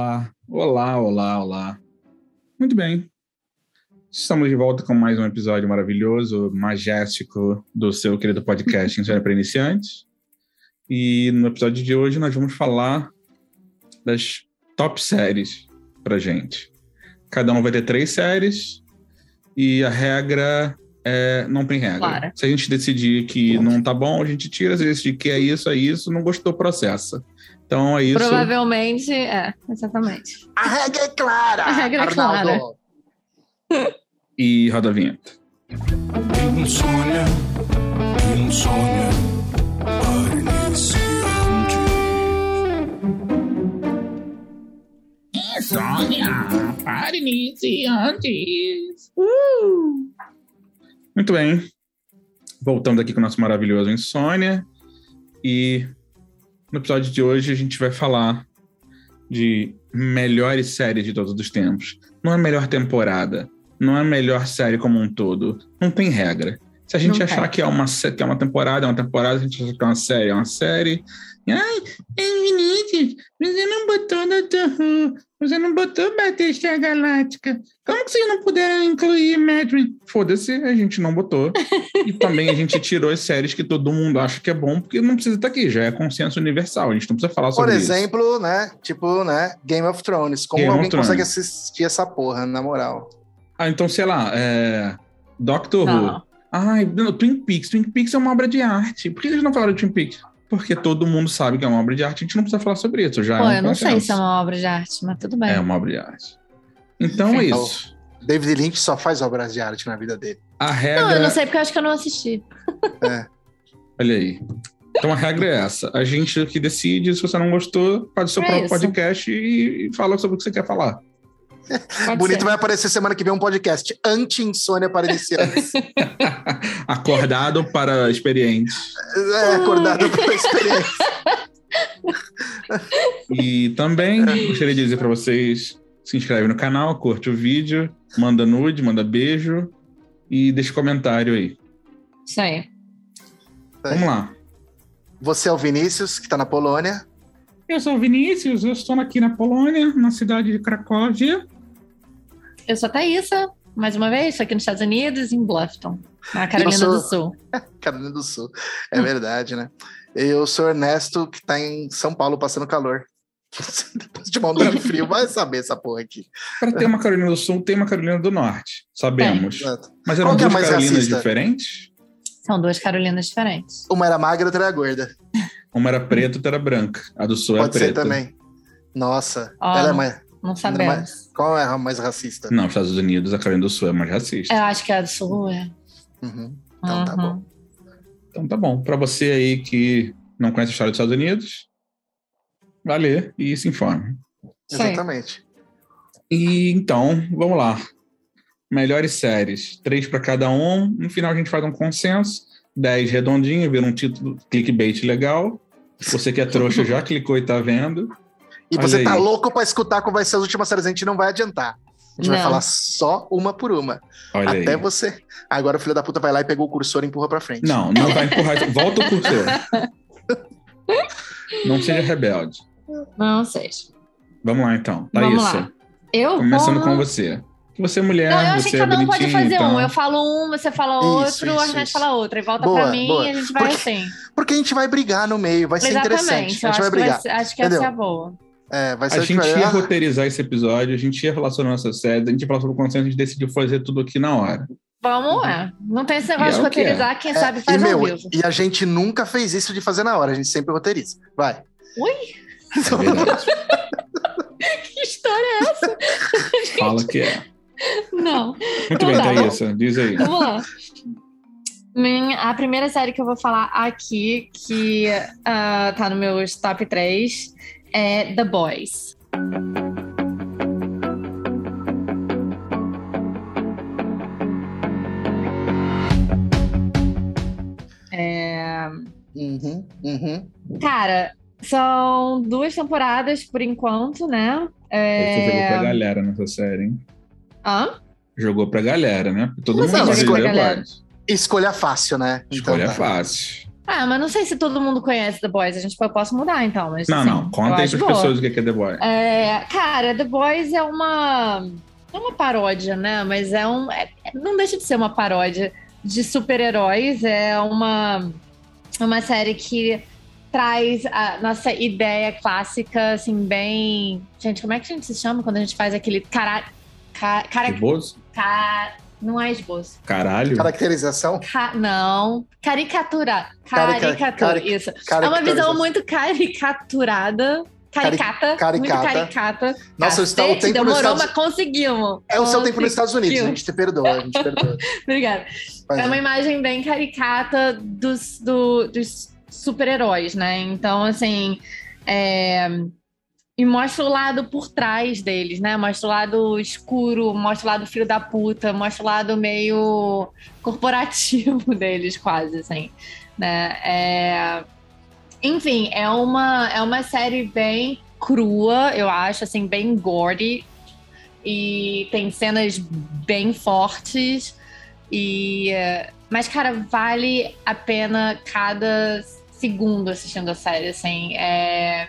Olá, olá, olá, olá. Muito bem. Estamos de volta com mais um episódio maravilhoso, majéstico do seu querido podcast História para Iniciantes. E no episódio de hoje nós vamos falar das top séries pra gente. Cada um vai ter três séries e a regra é não tem regra. Claro. Se a gente decidir que não tá bom, a gente tira. Se decidir que é isso, é isso, não gostou, processa. Então é isso. Provavelmente, é, exatamente. A regra é clara. A regra é Arnaldo. E roda a vinheta. Insônia, insônia, iniciante. Insônia para iniciantes. Uh! Muito bem. Voltamos aqui com o nosso maravilhoso Insônia. E no episódio de hoje a gente vai falar de melhores séries de todos os tempos. Não é melhor temporada, não é melhor série como um todo. Não tem regra. Se a gente Não achar tem. que é, uma, que é uma temporada, é uma temporada, se a gente achar que é uma série, é uma série. Ai, Vinícius, você não botou Doctor Who, você não botou Batista Galáctica. Como que vocês não puderam incluir Madrid? Foda-se, a gente não botou. e também a gente tirou as séries que todo mundo acha que é bom, porque não precisa estar aqui, já é consenso universal, a gente não precisa falar Por sobre isso. exemplo, né? Tipo, né? Game of Thrones. Como Game alguém Thrones. consegue assistir essa porra, na moral? Ah, então, sei lá, é... Doctor Who. Não. Ai, não, Twin Peaks. Twin Peaks é uma obra de arte. Por que eles não falaram de Twin Peaks? Porque todo mundo sabe que é uma obra de arte, a gente não precisa falar sobre isso. Já Pô, é um eu não sei se é uma obra de arte, mas tudo bem. É uma obra de arte. Então é isso. David Lynch só faz obras de arte na vida dele. A regra. Não, eu não sei porque eu acho que eu não assisti. Olha aí. Então a regra é essa. A gente que decide, se você não gostou, faz o seu É próprio isso. podcast e fala sobre o que você quer falar. Bonito ser. vai aparecer semana que vem um podcast anti-insônia para iniciantes. Acordado para experientes. é, acordado pela experiência. E também gostaria de dizer para vocês: se inscreve no canal, curte o vídeo, manda nude, manda beijo e deixa comentário aí. Isso aí. Vamos lá. Você é o Vinícius, que tá na Polônia. Eu sou o Vinícius, eu estou aqui na Polônia, na cidade de Cracóvia. Eu sou a Thaísa, mais uma vez, estou aqui nos Estados Unidos, em Bluffton, na Carolina sou- do Sul. Carolina do Sul. É verdade, né? Eu sou Ernesto, que tá em São Paulo passando calor. Depois de uma onda de frio, vai saber essa porra aqui. Para ter uma Carolina do Sul, tem uma Carolina do Norte. Sabemos. Exato. Mas eram Qual é duas mais Carolinas racista? diferentes? São duas Carolinas diferentes. Uma era magra, outra era gorda. Uma era preta, outra era branca. A do Sul Pode é ser preta. também. Nossa, Ó, ela é mais. Não sabemos. Qual é a mais racista? Não, nos Estados Unidos, a Carolina do Sul é mais racista. Eu acho que a do Sul é. Uhum. Então tá Uhum. bom. Então tá bom. Para você aí que não conhece a história dos Estados Unidos, vai ler e se informe. Exatamente. E então, vamos lá. Melhores séries. Três para cada um. No final a gente faz um consenso. Dez redondinho, vira um título clickbait legal. Você que é trouxa já clicou e tá vendo. E Olha você tá aí. louco pra escutar qual vai ser as últimas séries, a gente não vai adiantar. A gente vai Não. falar só uma por uma. Olha até aí. você. Agora o filho da puta vai lá e pegou o cursor e empurra pra frente. Não, não vai empurrar. Volta o cursor. Não seja rebelde. Não seja. Vamos lá então. Vamos Thaísa, lá. Eu começando vou- com você. Você é mulher, Não, eu acho você que é cada um pode fazer então... um. Eu falo um, você fala Isso, outro, o isso, Arnett isso. fala outro. E volta Boa, pra mim boa. e a gente vai Porque- assim. Porque a gente vai brigar no meio, vai ser interessante. A gente acho vai que, vai brigar. ser, acho que essa é Entendeu? a boa. É, vai ser A gente vai- ia roteirizar esse episódio, a gente ia falar sobre nossa série, a gente ia falar sobre o consenso, a gente decidiu fazer tudo aqui na hora. Vamos lá. Não tem esse negócio E é de o que é. roteirizar, quem é, sabe e, faz ao meu, vivo. e a gente nunca fez isso de fazer na hora, a gente sempre roteiriza. Vai. Ui, É que história é essa? Fala que é. Não. Muito Não bem, dá, não. Thaísa, diz aí. Vamos lá. Minha- a primeira série que eu vou falar aqui, que ah, tá no meus top 3, é The Boys. É, Uhum, uhum. Cara, são duas temporadas por enquanto, né? Aí Você jogou pra É... galera nessa série, hein? Hã? Jogou pra galera, né? Todo Como mundo galera? Boys. Escolha fácil, né? Escolha Então tá. fácil. Ah, mas não sei se todo mundo conhece The Boys. A gente eu posso mudar então, mas Não, assim, não. Conta aí pras boa. pessoas o que é The Boy. É, cara, The Boys é uma. É uma paródia, né? Mas é um. é- não deixa de ser uma paródia de super-heróis. É uma, uma série que traz a nossa ideia clássica, assim, bem. Gente, como é que a gente se chama quando a gente faz aquele cara. Ca, cara, Esboço? ca- não é esboço. Caralho. Caracterização? Ca- não. Caricatura. Carica- Caricatura. cari- Isso. É uma visão muito caricaturada. Caricata. Caricata. caricata. Nossa, está o Cacete, tempo nos demorou, Estados- mas conseguimos. É o seu tempo nos Estados Unidos, a gente te perdoa, a gente perdoa. Obrigada. Mas, É uma imagem bem caricata dos, do- dos super-heróis, né? Então, assim. é, E mostra o lado por trás deles, né? Mostra o lado escuro, mostra o lado filho da puta, mostra o lado meio corporativo deles, quase, assim. Né? É... Enfim, é uma, é uma série bem crua, eu acho, assim, bem gory. E tem cenas bem fortes. E, mas, cara, vale a pena cada segundo assistindo a série, assim. É...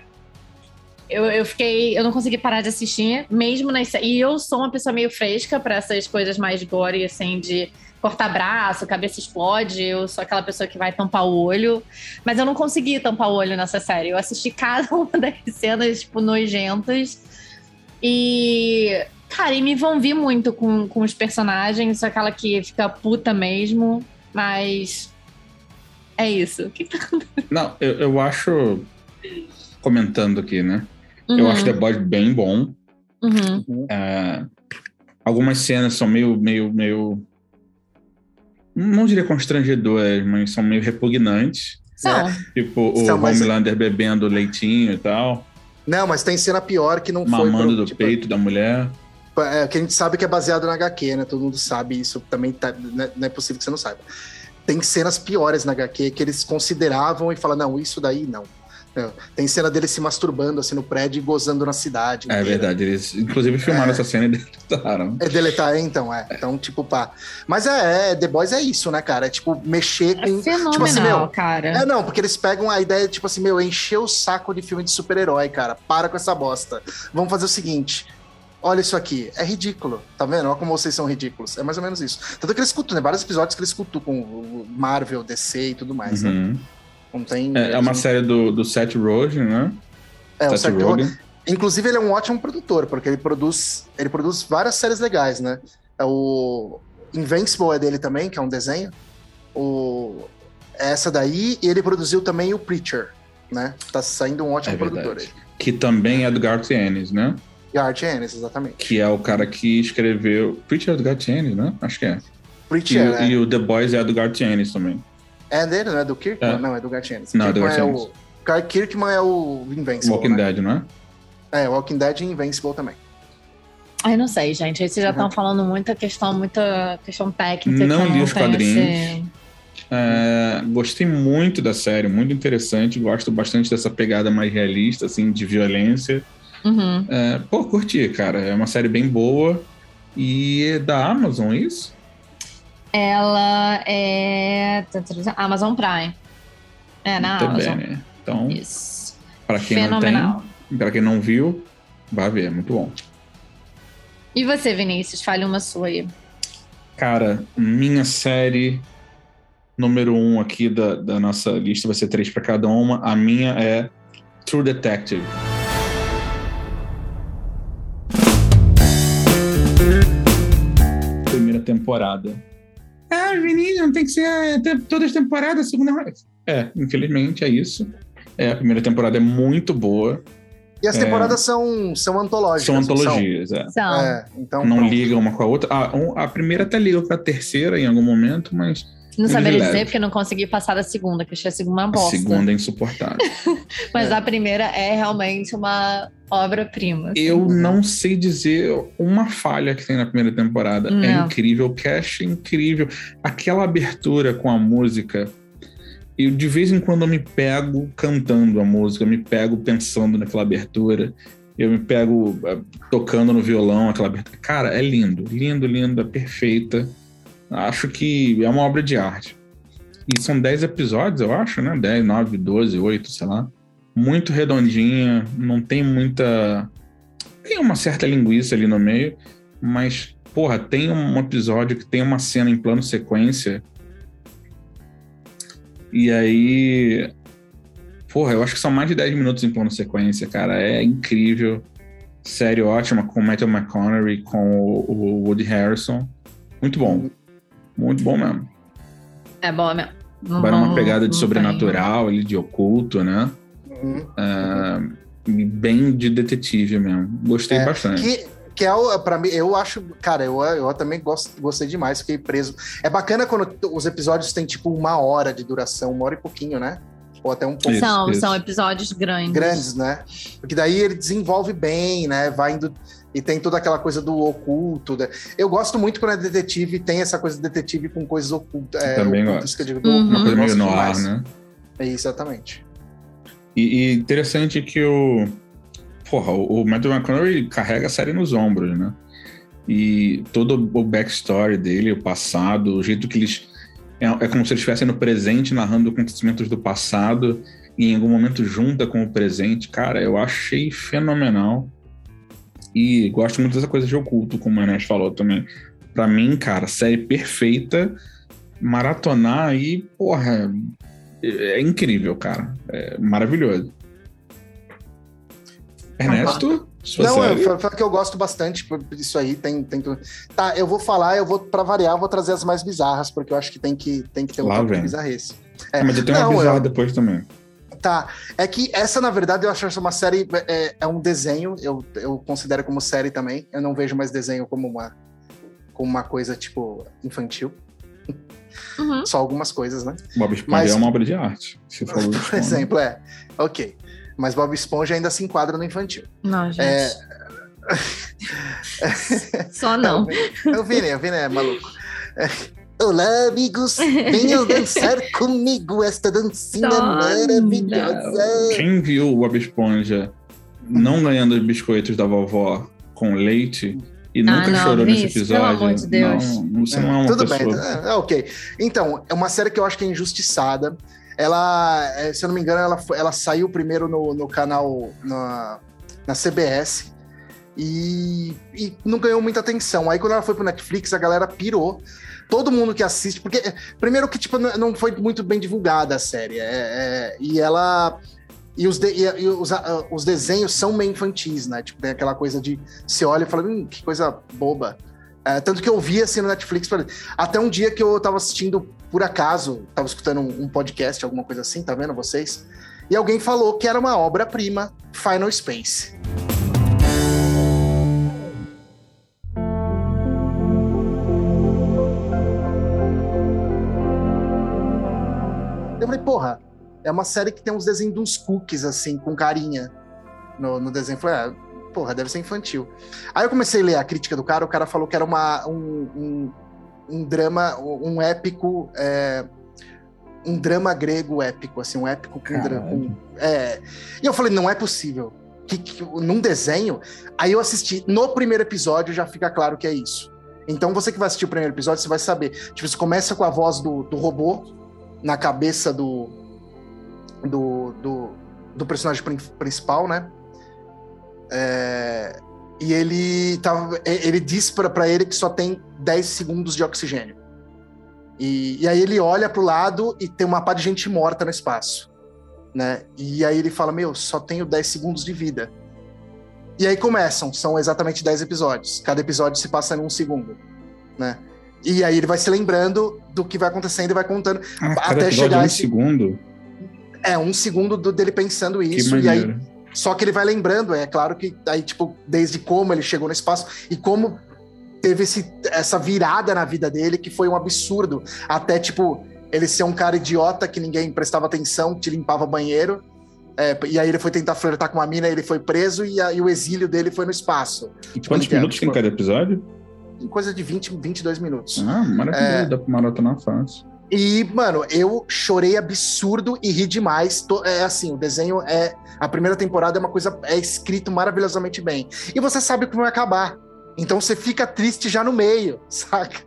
Eu, eu fiquei. Eu não consegui parar de assistir, mesmo nas. E eu sou uma pessoa meio fresca para essas coisas mais gore, assim, de cortar braço, cabeça explode. Eu sou aquela pessoa que vai tampar o olho. Mas eu não consegui tampar o olho nessa série. Eu assisti cada uma das cenas, tipo, nojentas. E. Cara, e me envolvi muito com, com os personagens, sou aquela que fica puta mesmo, mas. É isso. Tá Não, eu, eu acho. Comentando aqui, né? Eu Uhum, acho The Boys bem bom. uhum. É, algumas cenas são meio, meio, meio. Não diria constrangedoras, mas são meio repugnantes. Não, Tipo, o São, mas- Homelander bebendo leitinho e tal, Não, mas tem cena pior que não foi. mamando do tipo, peito da mulher. É, que a gente sabe que é baseado na HQ, né? Todo mundo sabe isso. Também tá, né, não é possível que você não saiba. Tem cenas piores na HQ que eles consideravam e falam, não, isso daí não. Não. Tem cena dele se masturbando assim no prédio e gozando na cidade. É inteira. verdade, eles inclusive filmaram É. essa cena e deletaram. É deletar, é, então, é. Então, tipo, pá. Mas é, é, The Boys é isso, né, cara? É tipo, mexer é com. fenomenal, tipo assim, meu, cara. É, não, porque eles pegam a ideia, tipo assim, meu, encher o saco de filme de super-herói, cara. Para com essa bosta. Vamos fazer o seguinte. Olha isso aqui, é ridículo, tá vendo? Olha como vocês são ridículos. É mais ou menos isso. Tanto que eles escutam, né? Vários episódios que eles escutam com o Marvel, DC e tudo mais, né? Não tem. É, é uma série do, do Seth Rogen, né? É, o Seth Seth Rogen. Rogen. Inclusive, ele é um ótimo produtor, porque ele produz, ele produz várias séries legais, né? É o Invincible é dele também, que é um desenho. O essa daí, e ele produziu também o Preacher, né? Tá saindo um ótimo É produtor aí. Que também é do Garth Ennis, né? E Art Ennis, exatamente. Que é o cara que escreveu. Preacher é do Garth Ennis, né? Acho que é. E, Preacher, o- né? e o The Boys é do Garth Ennis também. É dele, não é do Kirkman? É. Não, é do Garth Ennis. Não, é do Kirkman é Ennis. o Clark Kirkman é o Invincible, Walking né? Dead, não é? É, Walking Dead e Invincible também. Ai, não sei, gente. Aí vocês já estão Uhum. falando muita questão, muita questão técnica. Não li os quadrinhos. esse- É, gostei muito da série, muito interessante. Gosto bastante dessa pegada mais realista, assim, de violência. Uhum. É, pô, curti, cara. É uma série bem boa. E é da Amazon, isso? Ela é. Amazon Prime. É, na Muito Amazon. bem, né? Então, Isso. pra quem não Fenomenal. tem, pra quem não viu, vai ver, é muito bom. E você, Vinícius? Fale uma sua aí. Cara, minha série número um aqui da, da nossa lista vai ser três pra cada uma. A minha é True Detective. Primeira temporada. Ah, Vinícius, não tem que ser é, todas as temporadas, segunda. É, infelizmente é isso. É, a primeira temporada é muito boa. E as É. temporadas são, são antológicas. São antologias, é. São. É, então. Não pronto. ligam uma com a outra. Ah, um- a primeira até liga com a terceira em algum momento, mas Não saberia leva. dizer porque não consegui passar da segunda, que eu achei a segunda uma a bosta. segunda é insuportável. Mas É. a primeira é realmente uma obra-prima. Eu não sei dizer uma falha que tem na primeira temporada. É Não. incrível, o cast é incrível. Aquela abertura com a música. Eu de vez em quando eu me pego cantando a música, eu me pego pensando naquela abertura. Eu me pego eh, tocando no violão aquela abertura. Cara, é lindo, lindo, lindo, é perfeita. Acho que é uma obra de arte. E são 10 episódios, eu acho, né? 10, 9, 12, 8, sei lá. Muito redondinha, não tem muita. Tem uma certa linguiça ali no meio, mas, porra, tem um episódio que tem uma cena em plano sequência. E aí. Porra, eu acho que são mais de 10 minutos em plano sequência, cara. É incrível. Série ótima com o Matthew McConaughey, com o, Woody Harrison. Muito bom. Muito bom mesmo. É bom mesmo. Não, Vai numa não- pegada de não sobrenatural, ali, de oculto, né? Uhum. É, bem de detetive mesmo. Gostei É, bastante. Que, que é o, pra mim, eu acho, cara, eu, eu também gosto, gostei demais, fiquei preso. É bacana quando os episódios têm tipo uma hora de duração, uma hora e pouquinho, né? Ou até um pouco São, isso. são episódios grandes. grandes, né? Porque daí ele desenvolve bem, né? Vai indo. E tem toda aquela coisa do oculto. né? Eu gosto muito quando é detetive, tem essa coisa de detetive com coisas ocultas. É, Também ocultas gosto. que eu digo, do Uhum. Uma oculto, coisa meio no ar, né? É, exatamente. E, e interessante que o. Porra, o o Matthew McConaughey carrega a série nos ombros, né? E todo o backstory dele, o passado, o jeito que eles. É, é como se eles estivessem no presente narrando acontecimentos do passado e em algum momento junta com o presente. Cara, eu achei fenomenal. E gosto muito dessa coisa de oculto, como o Enes falou também. Pra mim, cara, série perfeita. Maratonar aí, porra, é é incrível, cara. É maravilhoso. Ernesto? Sua Não, série? eu falo que eu gosto bastante por isso aí, tem, tem. Tá, eu vou falar, eu vou, pra variar, eu vou trazer as mais bizarras, porque eu acho que tem que, tem que ter um Lá pouco de bizarrice. Ah, Mas eu tenho uma Não, bizarra eu- depois também. Tá, é que essa, na verdade, eu acho essa uma série, é, é um desenho, eu, eu considero como série também, eu não vejo mais desenho como uma, como uma coisa, tipo, infantil, Uhum. só algumas coisas, né? Bob Esponja Mas- é uma obra de arte. Você falou Por Esponja. exemplo, é, ok. Mas Bob Esponja ainda se enquadra no infantil. Não, gente. É, Só não. O Vini, o Vini é maluco. É. Olá, amigos! Venham dançar comigo esta dancinha Só maravilhosa! Quem viu o Bob Esponja não ganhando os biscoitos da vovó com leite e nunca Ah, não, chorou nesse episódio, pelo amor de Deus. Não, você não é uma Tudo pessoa. bem, é, é ok. Então, é uma série que eu acho que é injustiçada. Ela, é, se eu não me engano, ela, foi- ela saiu primeiro no, no canal na, na CBS e, e não ganhou muita atenção. Aí quando ela foi pro Netflix, a galera pirou. Todo mundo que assiste, porque primeiro que tipo não foi muito bem divulgada a série, é- é, e ela e os, de- e- os, os desenhos são meio infantis, né? Tipo tem aquela coisa de você olha e fala, hum, que coisa boba. É, tanto que eu vi assim no Netflix, até um dia que eu tava assistindo, por acaso, tava escutando um, um podcast, alguma coisa assim, tá vendo vocês? E alguém falou que era uma obra-prima, Final Space. Falei, porra, é uma série que tem uns desenhos de uns cookies, assim, com carinha no, no desenho. Eu falei, ah, porra, deve ser infantil. Aí eu comecei a ler a crítica do cara, o cara falou que era uma, um, um, um drama, um épico, é, um drama grego épico, assim, um épico com, dra- com é. E eu falei, não é possível. Que, que- num desenho, aí eu assisti, no primeiro episódio já fica claro que é isso. Então você que vai assistir o primeiro episódio, você vai saber. Tipo, você começa com a voz do, do robô na cabeça do, do, do, do personagem prin- principal, né? É, e ele, tava, e- ele diz pra ele que só tem 10 segundos de oxigênio. E, e aí ele olha pro lado e tem uma pá de gente morta no espaço. Né? E aí ele fala: Meu, só tenho 10 segundos de vida. E aí começam, são exatamente 10 episódios. Cada episódio se passa em um segundo. Né? E aí ele vai se lembrando do que vai acontecendo e vai contando. Ah, até chegar é um esse- segundo. É, um segundo do- dele pensando isso. E aí só que ele vai lembrando, é claro que aí, tipo, desde como ele chegou no espaço e como teve esse, essa virada na vida dele que foi um absurdo. Até, tipo, ele ser um cara idiota que ninguém prestava atenção, que limpava banheiro. É, e aí ele foi tentar flertar com uma mina, ele foi preso e, a- e o exílio dele foi no espaço. E quantos Entendo, minutos tem tipo- cada episódio? Em coisa de 20, 22 minutos. Ah, maravilhoso. É. Dá pra maratonar fácil. E, mano, eu chorei absurdo e ri demais. Tô- É assim, o desenho é. A primeira temporada é uma coisa. É escrito maravilhosamente bem. E você sabe como vai acabar. Então você fica triste já no meio, saca?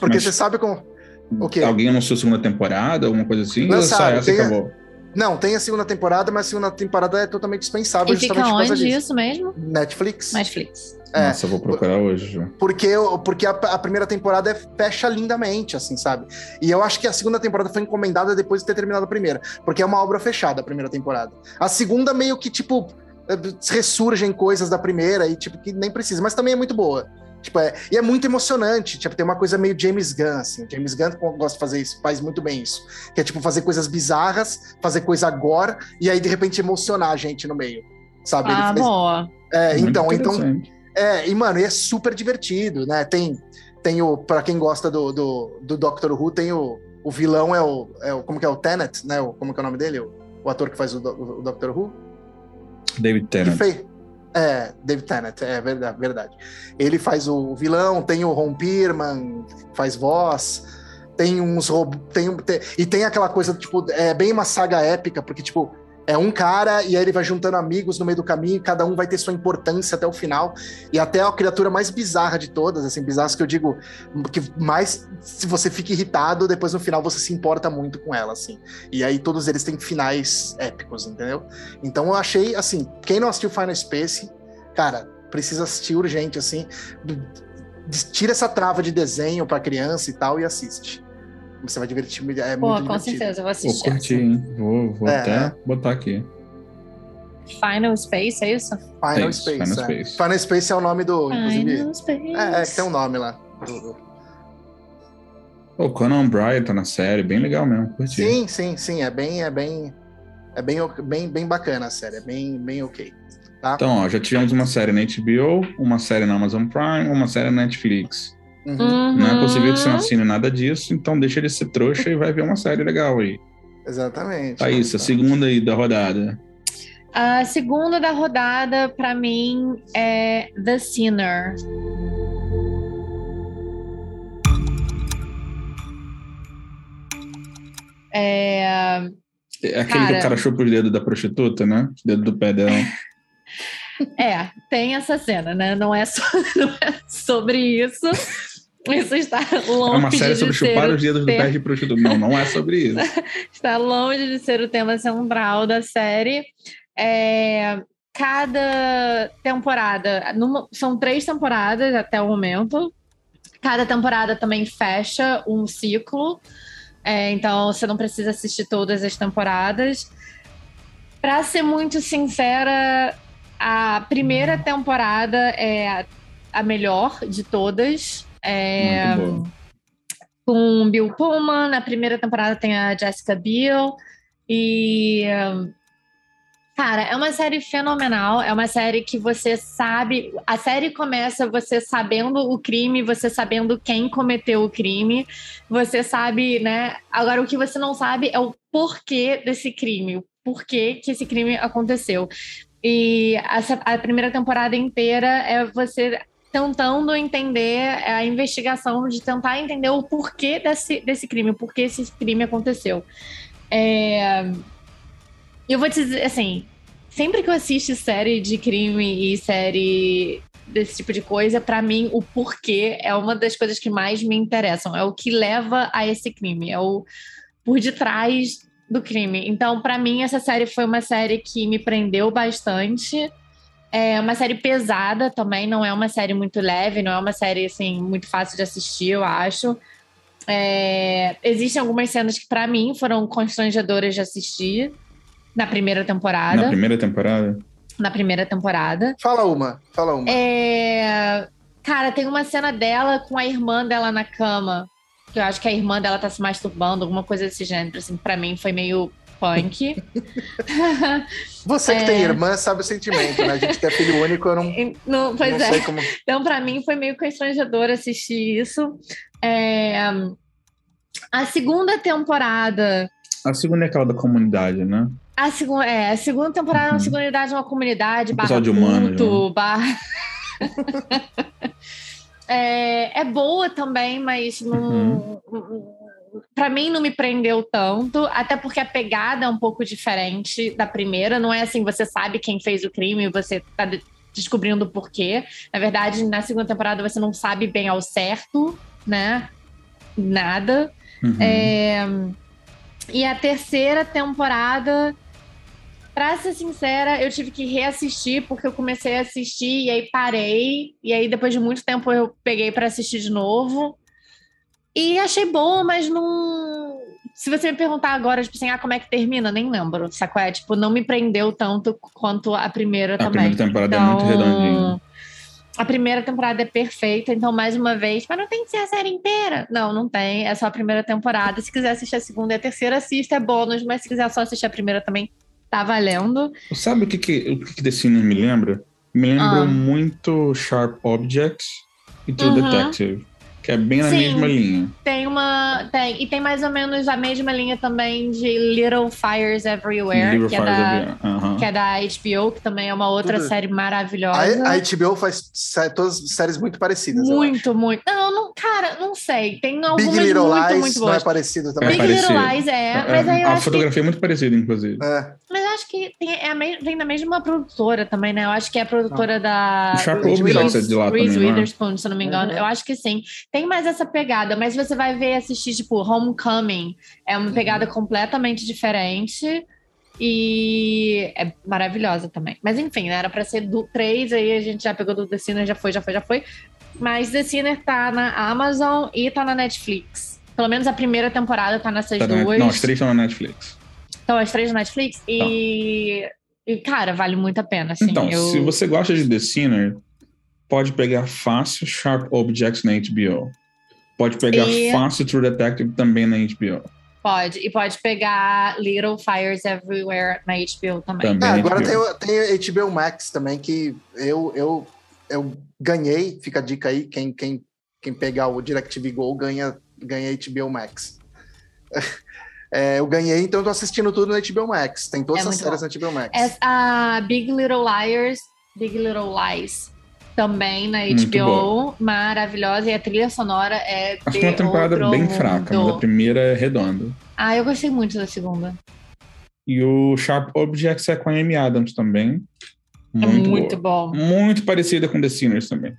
Porque Mas- você sabe como. O quê? Alguém anunciou segunda temporada, alguma coisa assim? ou só essa tem acabou? Não, tem a segunda temporada, mas a segunda temporada é totalmente dispensável E fica justamente por causa onde disso. isso mesmo? Netflix. Netflix. É. Nossa, eu vou procurar hoje. Ju. Porque, porque a, a primeira temporada é- fecha lindamente, assim, sabe? E eu acho que a segunda temporada foi encomendada depois de ter terminado a primeira. Porque é uma obra fechada a primeira temporada. A segunda meio que, tipo, eh, ressurgem coisas da primeira e, tipo, que nem precisa. Mas também é muito boa. Tipo, é, e é muito emocionante. Tipo, tem uma coisa meio James Gunn, assim. James Gunn gosta de fazer isso, faz muito bem isso. Que é, tipo, fazer coisas bizarras, fazer coisa gore, e aí, de repente, emocionar a gente no meio. Sabe? Ele Ah, faz- boa. é, Muito então, então. É, e mano, e é super divertido, né? Tem, tem o, pra quem gosta do, do, do Doctor Who, tem o, o vilão é o, é o, como que é o Tenet, né? O, como que é o nome dele? O, o ator que faz o, do- o Doctor Who? David Tennant. fez, é, David Tennant, é verdade, verdade. Ele faz o vilão, tem o Ron Perlman, faz voz, tem uns rob- tem, um- tem e tem aquela coisa tipo, é bem uma saga épica, porque tipo, é um cara e aí ele vai juntando amigos no meio do caminho, cada um vai ter sua importância até o final, e até a criatura mais bizarra de todas, assim, bizarras que eu digo, que mais se você fica irritado, depois no final você se importa muito com ela, assim. E aí todos eles têm finais épicos, entendeu? Então eu achei, assim, quem não assistiu Final Space, cara, precisa assistir urgente, assim. Tira essa trava de desenho pra criança e tal e assiste. Você vai divertir, é Pô, muito com divertido. certeza, eu vou Vou assistir. curtir, hein? Vou, vou É. até botar aqui. Final Space, é isso? Final É Space. Final é. Space. Final Space é o nome do. Final Space. É, é, que tem um nome lá. O Conan O'Brien tá na série, bem legal mesmo. Curti. Sim, sim, sim. É bem, é bem, é bem, bem, bem bacana a série. É bem, bem ok. Tá? Então, ó, já tivemos uma série na HBO, uma série na Amazon Prime, uma série na Netflix. Uhum. Não é possível que você não Uhum. assine nada disso, então deixa ele ser trouxa e vai ver uma série legal aí. Exatamente. Thaís, a segunda aí da rodada. A segunda da rodada, pra mim, é The Sinner. É, É aquele que Cara. o cara chupa os dedos da prostituta, né? Os dedos do pé dela. é, tem essa cena, né? Não é, só- não é sobre isso. Isso está longe É uma série de sobre ser chupar os dedos do tema- pé de prostituta. Não, não é sobre isso. está longe de ser o tema central da série. É, cada temporada, numa- são três temporadas até o momento. Cada temporada também fecha um ciclo. É, então você não precisa assistir todas as temporadas. Pra ser muito sincera, a primeira temporada é a, a melhor de todas. É, com Bill Pullman. Na primeira temporada tem a Jessica Biel. E. Cara, é uma série fenomenal. É uma série que você sabe. A série começa você sabendo o crime, você sabendo quem cometeu o crime. Você sabe, né? Agora, o que você não sabe é o porquê desse crime. O porquê que esse crime aconteceu. E essa, a primeira temporada inteira é você tentando entender a investigação, de tentar entender o porquê desse, desse crime, o porquê esse crime aconteceu. É, Eu vou te dizer, assim, sempre que eu assisto série de crime e série desse tipo de coisa, pra mim, o porquê é uma das coisas que mais me interessam. É o que leva a esse crime, é o por detrás do crime. Então, pra mim, essa série foi uma série que me prendeu bastante. É uma série pesada também, não é uma série muito leve, não é uma série assim muito fácil de assistir, eu acho. É, existem algumas cenas que pra mim foram constrangedoras de assistir na primeira temporada. Na primeira temporada. Na primeira temporada. Fala uma, fala uma. É, Cara, tem uma cena dela com a irmã dela na cama. Que eu acho que a irmã dela tá se masturbando, alguma coisa desse gênero. Assim, pra mim foi meio punk. Você que é. tem irmã sabe o sentimento, né? A gente que é filho único, eu não, não- pois não é. sei como. Então, pra mim, foi meio constrangedor assistir isso. É, A segunda temporada. A segunda é aquela da comunidade, né? A, segu... é, a segunda temporada é Uhum. uma segunda idade, uma comunidade, Um barra episódio humano, culto, barra. é, é boa também, mas não. Pra mim não me prendeu tanto, até porque a pegada é um pouco diferente da primeira. Não é assim, você sabe quem fez o crime, você tá de- descobrindo o porquê. Na verdade, na segunda temporada você não sabe bem ao certo, né? Nada. Uhum. É, E a terceira temporada, pra ser sincera, eu tive que reassistir, porque eu comecei a assistir e aí parei. E aí, depois de muito tempo, eu peguei pra assistir de novo. E achei bom, mas não. Se você me perguntar agora, tipo assim, ah, como é que termina? Nem lembro, sacou? É, tipo, não me prendeu tanto quanto a primeira A também. primeira temporada é muito redondinha. A primeira temporada é perfeita, então, mais uma vez, mas não tem que ser a série inteira. Não, não tem. É só a primeira temporada. Se quiser assistir a segunda e a terceira, assista, é bônus, mas se quiser só assistir a primeira também, tá valendo. Sabe o que, que, o que, que The Sinner me lembra? Me lembra Ah. muito Sharp Objects e True Uhum. Detective. Que é bem na Sim. mesma linha. Tem uma. Tem, e tem mais ou menos a mesma linha também de Little Fires Everywhere, Little que, é Fires da, of the- Aham. que é da HBO, que também é uma outra Tudo. série maravilhosa. A, a HBO faz sé- todas séries muito parecidas. muito, muito. Não, não, cara, não sei. Tem algumas Big Little muito, Lies muito não é boas. parecido também. É Big parecido. Little Lies é, mas aí eu a acho que fotografia é muito parecida, inclusive. É. Mas eu acho que tem, é me- vem da mesma produtora também, né? Eu acho que é a produtora da O Sharp Reese- Objects é de lá Reese também, não é? Witherspoon, se eu não me engano. Uhum. Eu acho que sim. Tem mais essa pegada, mas você vai ver assistir, tipo, Homecoming. É uma pegada completamente diferente. E é maravilhosa também. Mas enfim, né? Era pra ser do três, aí a gente já pegou do The Sinner, já foi, já foi, já foi. Mas The Sinner tá na Amazon e tá na Netflix. Pelo menos a primeira temporada tá nessas Tá na- duas. Não, as três estão na Netflix. Então, as três na Netflix. E, e, cara, vale muito a pena. Assim, então, eu... se você gosta de The Sinner, pode pegar fácil Sharp Objects na HBO. Pode pegar E- fácil True Detective também na HBO. Pode. E pode pegar Little Fires Everywhere na HBO também. Também. Na agora HBO. tem, tem HBO Max também, que eu, eu, eu ganhei, fica a dica aí, quem, quem, quem pegar o DirecTV Go ganha, ganha HBO Max. É, eu ganhei, então eu tô assistindo tudo no HBO Max. Tem todas É as séries no HBO Max. É a Big Little Liars, Big Little Lies. Também na Muito HBO, maravilhosa. E a trilha sonora é. Acho de que é uma temporada bem fraca, mas mundo. a primeira é redonda. Ah, eu gostei muito da segunda. E o Sharp Objects é com a Amy Adams também. é Muito, muito boa. bom. Muito parecida com The Sinners também.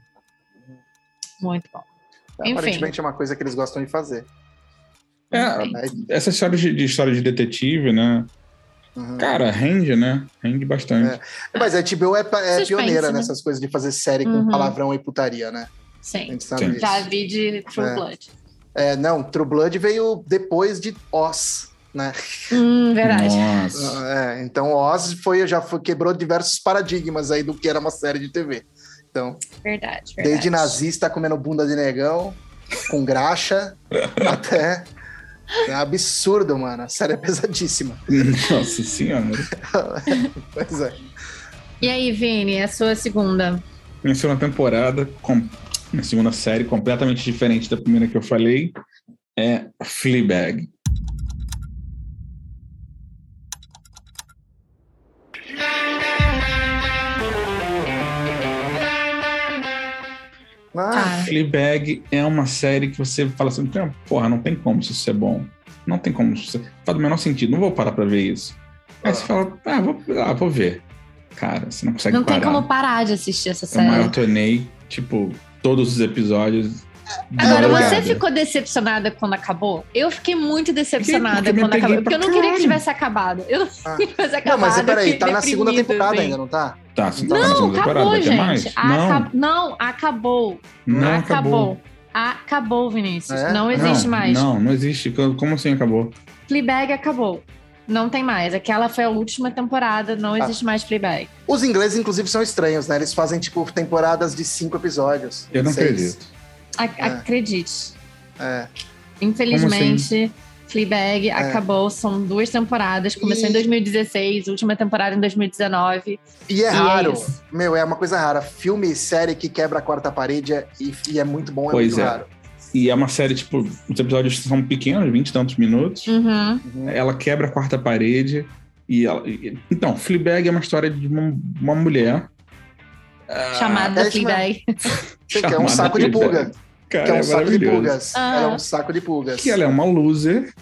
Muito bom. enfim. Aparentemente é uma coisa que eles gostam de fazer. É, essa história de, de história de detetive, né? Uhum. Cara, rende, né? Rende bastante. Mas a HBO é, pa- é Suspense, pioneira né? nessas coisas de fazer série com Uhum. palavrão e putaria, né? A Sim. gente sabe Sim. Já vi de True É. Blood. É, não, True Blood veio depois de Oz, né? Hum, verdade. Nossa. É, então Oz foi, já foi, quebrou diversos paradigmas aí do que era uma série de TV. Então, Verdade, verdade. desde nazista comendo bunda de negão, com graxa, até. É absurdo, mano. A série é pesadíssima. Nossa senhora. Pois é. E aí, Vini, a sua segunda? Minha segunda temporada, com... minha segunda série, completamente diferente da primeira que eu falei, é Fleabag. Ah. Fleabag é uma série que você fala assim, "Não, porra, não tem como isso ser bom. Não tem como isso ser... Faz o menor sentido, não vou parar pra ver isso. Aí você fala, ah, vou, ah, vou ver. Cara, você não consegue Não tem parar. como parar de assistir essa Eu série. maratonei, tipo, todos os episódios. Agora, você ficou decepcionada quando acabou? Eu fiquei muito decepcionada quando acabou. Porque eu não queria que tivesse acabado. Eu não Ah. queria que tivesse acabado. Não, mas peraí, tá na segunda temporada assim. ainda, não tá? Tá, você tá na Não, segunda temporada, acabou, gente. mais? Aca- Não, acabou. Não, não acabou. Acabou, Vinícius. É? Não existe não, mais. Não, não existe. Como assim acabou? Fleabag acabou. Não tem mais. Aquela foi a última temporada. Não Ah. existe mais Fleabag. Os ingleses, inclusive, são estranhos, né? Eles fazem, tipo, temporadas de cinco episódios. Eu não seis. acredito. A- Acredite. É. Infelizmente, Fleabag acabou. São duas temporadas. Começou E- em 2016, última temporada em 2019. E é E é raro. isso. Meu, é uma coisa rara. Filme e série que quebra a quarta parede é- e, e é muito bom, é Pois muito é. raro. E é uma série, tipo, os episódios são pequenos, 20 e tantos minutos. Uhum. Uhum. Ela quebra a quarta parede. E ela... Então, Fleabag é uma história de uma, uma mulher. Chamada é Fleabag. Que é um saco de Fleabag. pulga. Cara, Que é um é saco de pulgas. Ah. Ela é um saco de pulgas. Que ela é uma loser,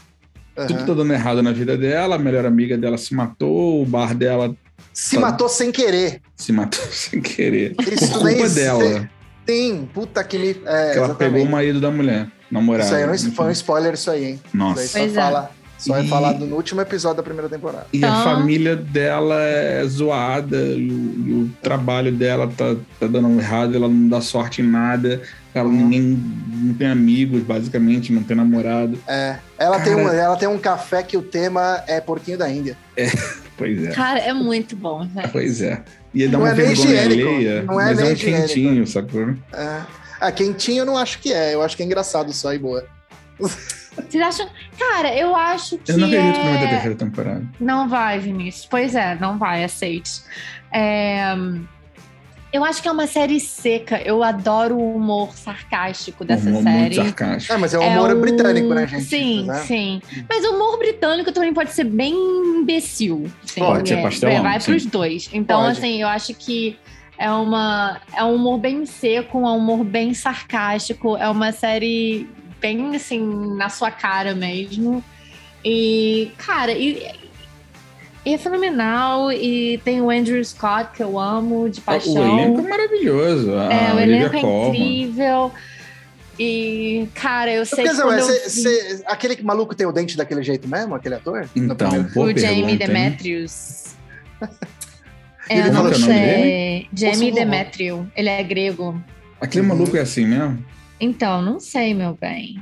Aham. tudo tá dando errado na vida dela, a melhor amiga dela se matou, o bar dela Se matou sem querer. se matou sem querer. Isso Por culpa se- dela, Sim, puta que me. É, que ela exatamente. pegou o marido da mulher. namorada. Isso aí não, enfim. foi um spoiler, isso aí, hein? Nossa. Isso aí Pois só, é. Só é E- falado no último episódio da primeira temporada. E a Então- família dela é zoada, e o, e o trabalho dela tá, tá dando errado, ela não dá sorte em nada, ela Uhum. ninguém não tem amigos, basicamente, não tem namorado. É, ela, tem um, Cara. ela tem um café que o tema é porquinho da Índia. Pois é, Cara, é muito bom, gente. pois é. E ele dá Não uma é vergonha alheia, não é mas é um higiênico. quentinho, sacou? É. Ah, quentinho eu não acho que é, eu acho que é engraçado só e boa. Vocês acham. Cara, eu acho que. Eu não acredito que não vai ter é... terceira temporada. Não vai, Vinícius. Pois é, não vai, aceite. É, Eu acho que é uma série seca. Eu adoro o humor sarcástico dessa Humor série. muito sarcástico. É, mas é um É humor um- britânico, né, gente? Sim, Né? sim. Mas o humor britânico também pode ser bem imbecil. Sim, Pode ser é, pastelão, Vai sim. pros dois. Então, Pode. assim, eu acho que é uma é um humor bem seco, é um humor bem sarcástico. É uma série bem assim na sua cara mesmo. E, cara, e, e é fenomenal. E tem o Andrew Scott, que eu amo de O paixão. elenco é maravilhoso. A É, o elenco é incrível. E, cara, eu sei Quer que cê- vi cê- aquele maluco tem o dente daquele jeito mesmo, aquele ator? Então, primeiro- boa o Jamie? Demetrius. Ele É, não que é o nome sei. Jamie Demetrio. Ele é grego. Aquele maluco é assim mesmo? Então, não sei, meu bem.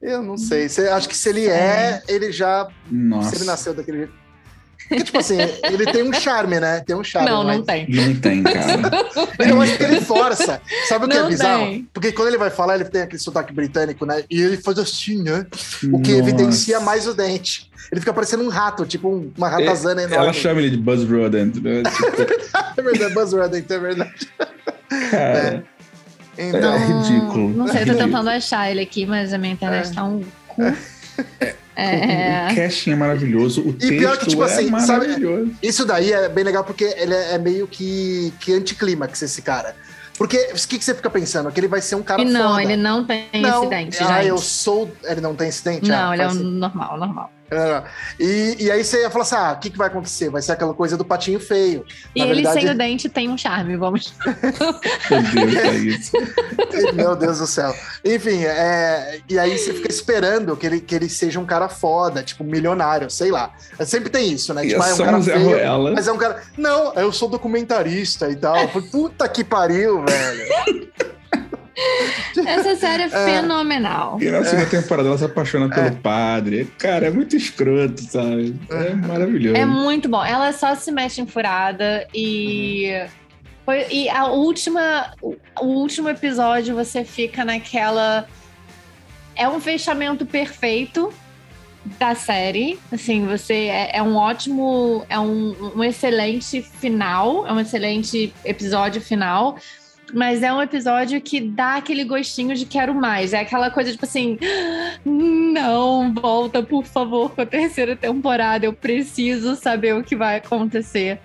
Eu não sei. Cê, acho que se ele é, ele já. Nossa. Se ele nasceu daquele jeito. Porque, tipo assim, ele tem um charme, né? Tem um charme. não, mas- não tem. Não tem, cara. Eu acho que ele força. Sabe o que é Não bizarro? tem. Porque quando ele vai falar, ele tem aquele sotaque britânico, né? E ele faz assim, né? O que Nossa. evidencia mais o dente. Ele fica parecendo um rato, tipo um- uma ratazana enorme. Ela chama ele de Buzz Rodent, né? Tipo, É verdade, Buzz Rodent, é verdade. cara, Então, É ridículo. Não sei, eu tô tentando achar ele aqui, mas a minha internet É. tá um cu. o É. casting é maravilhoso, o texto pior que, tipo é assim, sabe- maravilhoso. isso daí é bem legal porque ele é é meio que, que anticlímax, esse cara. Porque o que, que você fica pensando? Que ele vai ser um cara E não, foda. ele não tem não, incidente, ah, gente. eu sou. Ele não tem incidente? Não, ah, ele é um normal, normal. É. E, e aí você ia falar assim: ah, o que, que vai acontecer? Vai ser aquela coisa do patinho feio. E Na ele verdade- sem o dente tem um charme, vamos. Meu Deus, é isso. Meu Deus do céu. Enfim, é, e aí você fica esperando que ele, que ele seja um cara foda, tipo, milionário, sei lá. Sempre tem isso, né? Tipo, é ah, é um cara feio, Ruela. mas é um cara. Não, eu sou documentarista e tal. Puta que pariu, velho. Série é fenomenal. E na segunda temporada ela se apaixona pelo padre. Cara, é muito escroto, sabe? É maravilhoso. É muito bom. Ela só se mexe em furada e. Foi, e a última, o, o último episódio você fica naquela. É um fechamento perfeito da série. Assim, você é, é um ótimo. É um, um excelente final. É um excelente episódio final. Mas é um episódio que dá aquele gostinho de quero mais. É aquela coisa tipo assim: não, volta, por favor, com a terceira temporada. Eu preciso saber o que vai acontecer.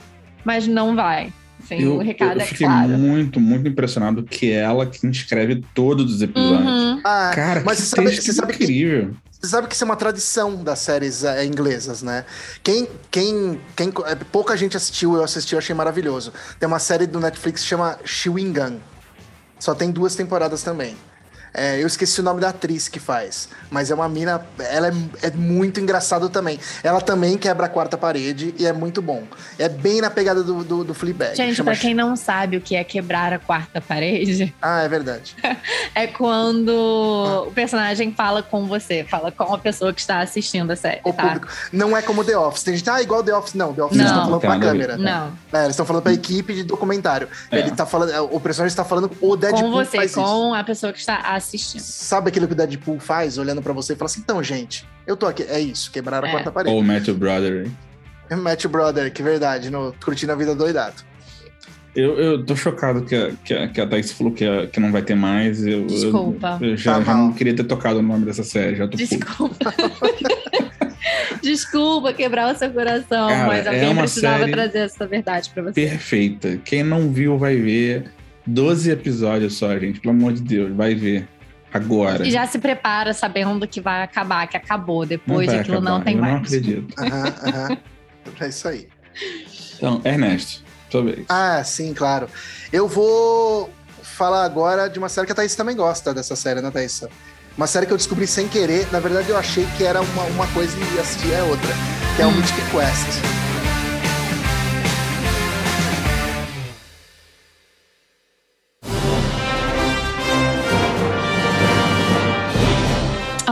Mas não vai. Assim, Eu, o recado eu é fiquei claro. muito, muito impressionado que é ela que escreve todos os episódios. Uhum. Ah, Cara, mas que você sabe, você sabe que incrível. Você sabe que isso é uma tradição das séries é, inglesas, né? Quem, quem, quem, é, pouca gente assistiu, eu assisti, eu achei maravilhoso. Tem uma série do Netflix que chama Chewing Gun. Só tem duas temporadas também. É, eu esqueci o nome da atriz que faz, mas é uma mina, ela é, é muito engraçado também. Ela também quebra a quarta parede e é muito bom. É bem na pegada do, do, do Fleabag. Gente, Chama pra quem não sabe o que é quebrar a quarta parede, Ah, é verdade. é quando o personagem fala com você, fala com a pessoa que está assistindo a série, O tá? público. Não é como The Office. Tem gente, ah, igual The Office. Não, The Office Não. eles estão falando pra câmera. Não, É, eles estão falando pra equipe de documentário. É. Ele tá falando, o personagem está falando, o Deadpool com você, faz isso. com a pessoa que está assistindo. Sabe aquilo que o Deadpool faz, olhando pra você e fala assim, então, gente, eu tô aqui. É isso, quebrar a É. quarta parede. Ou Matthew Brother. Matthew Brother, que verdade, no Curtindo a Vida Doidado. Eu, eu tô chocado que a, que a, que a Thaís falou que, a- que não vai ter mais. Eu, eu- Desculpa. Eu, já, Tá já não queria ter tocado o nome dessa série, já tô. Desculpa. Desculpa quebrar o seu coração, Cara, mas é alguém uma precisava série trazer essa verdade pra você. Perfeita. Quem não viu vai ver. 12 episódios só, gente. Pelo amor de Deus, vai ver. Agora. E já se prepara sabendo que vai acabar, que acabou. Não Depois vai aquilo não acabar, tem eu mais. não acredito. Aham, aham. É isso aí. Então, Ernesto, sua vez. Ah, sim, claro. Eu vou falar agora de uma série que a Thaís também gosta dessa série, né, Thaís? Uma série que eu descobri sem querer. Na verdade, eu achei que era uma, uma coisa e assisti é outra. Que é o Mythic Quest.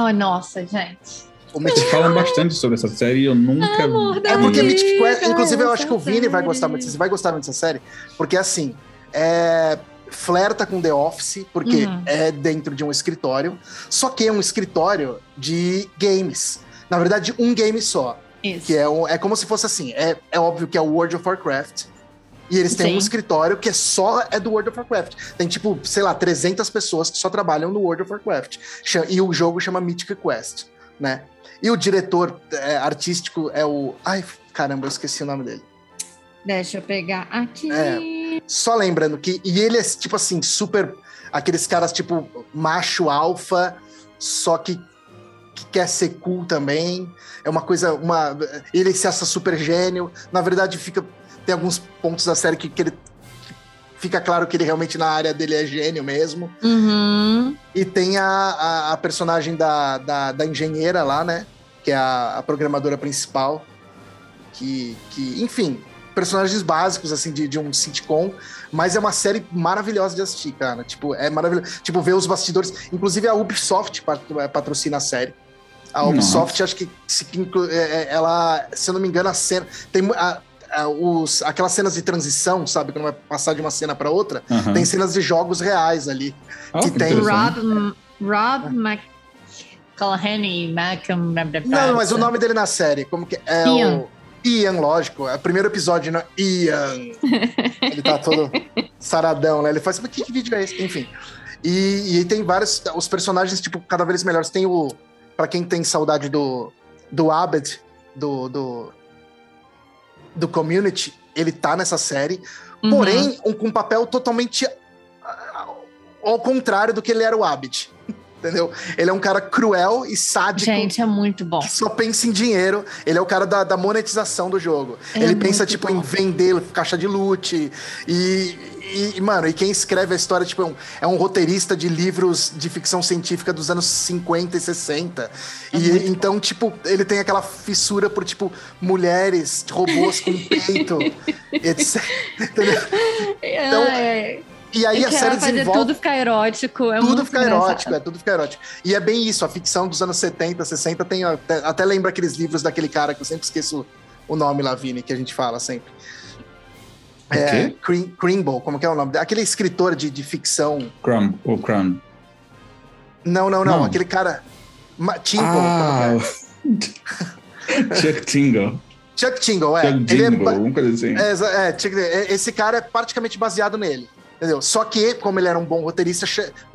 Oh, nossa, gente. O Mythic falam bastante sobre essa série e eu nunca Amor da É porque Mythic Quest, inclusive eu acho que o Vini vai gostar muito, você vai gostar muito dessa série, porque assim, é, flerta com The Office, porque Uhum. é dentro de um escritório, só que é um escritório de games. Na verdade, um game só, Isso. que é, um- é como se fosse assim, é, é óbvio que é o World of Warcraft, e eles têm Sim. um escritório que é só é do World of Warcraft. Tem tipo, sei lá, 300 pessoas que só trabalham no World of Warcraft. E o jogo chama Mythic Quest, né? E o diretor é, artístico é o. Ai, caramba, eu esqueci o nome dele. Deixa eu pegar aqui. É. Só lembrando que. E ele é, tipo assim, super. Aqueles caras, tipo, macho alfa, só que, que quer ser cool também. É uma coisa. Uma, ele se acha super gênio. Na verdade, fica. Tem alguns pontos da série que, que ele. Fica claro que ele realmente na área dele é gênio mesmo. Uhum. E tem a, a, a personagem da, da, da engenheira lá, né? Que é a, a programadora principal. Que, que, enfim, personagens básicos, assim, de, de um sitcom. Mas é uma série maravilhosa de assistir, cara. Tipo, é maravilhoso. Tipo, ver os bastidores. Inclusive, a Ubisoft eh, patrocina a série. A Nossa. Ubisoft, acho que, se, que inclu- é, é, ela, se eu não me engano, a cena. Tem a- os, aquelas cenas de transição, sabe? Quando vai passar de uma cena para outra. Tem cenas de jogos reais ali. Ah, que tem-. Rob, Rob Malcolm... blá, blá, blá. Não, mas o nome dele na série, como que é Ian. o Ian, lógico. É o primeiro episódio, né? Ian. Ele tá todo saradão, né? Ele faz, mas que, que vídeo é esse? Enfim. E, e tem vários os personagens tipo cada vez melhores. Tem o Pra quem tem saudade do do Abed, do do do Community, ele tá nessa série, Uhum. porém um, com um papel totalmente ah, ao contrário do que ele era o Abed. Entendeu? Ele é um cara cruel e sádico Gente, é muito bom. que só pensa em dinheiro. Ele é o cara da, da monetização do jogo. É ele pensa, tipo, bom. em vender caixa de loot. E, e, mano, e quem escreve a história, tipo, é um, é um roteirista de livros de ficção científica dos anos 50 e 60. É e então, tipo, ele tem aquela fissura por, tipo, mulheres, robôs com peito, etc. Entendeu? Então, é, E aí ele a série fazer desenvolve. tudo ficar erótico. É tudo fica engraçado. erótico, é tudo fica erótico. E é bem isso, a ficção dos anos 70, 60 tem até, até lembra aqueles livros daquele cara que eu sempre esqueço o nome lá, Vini, que a gente fala sempre. É? Crim- Crimble, como que é o nome? Aquele escritor de, de ficção. Crumb, ou Crumb. Não, não, não, Não. aquele cara. Tingle, Ah, é? Chuck Tingle. Chuck Tingle, é. Chuck Ele é, coisa assim. é, é, Chuck- é, esse cara é praticamente baseado nele. Entendeu? Só que, como ele era um bom roteirista,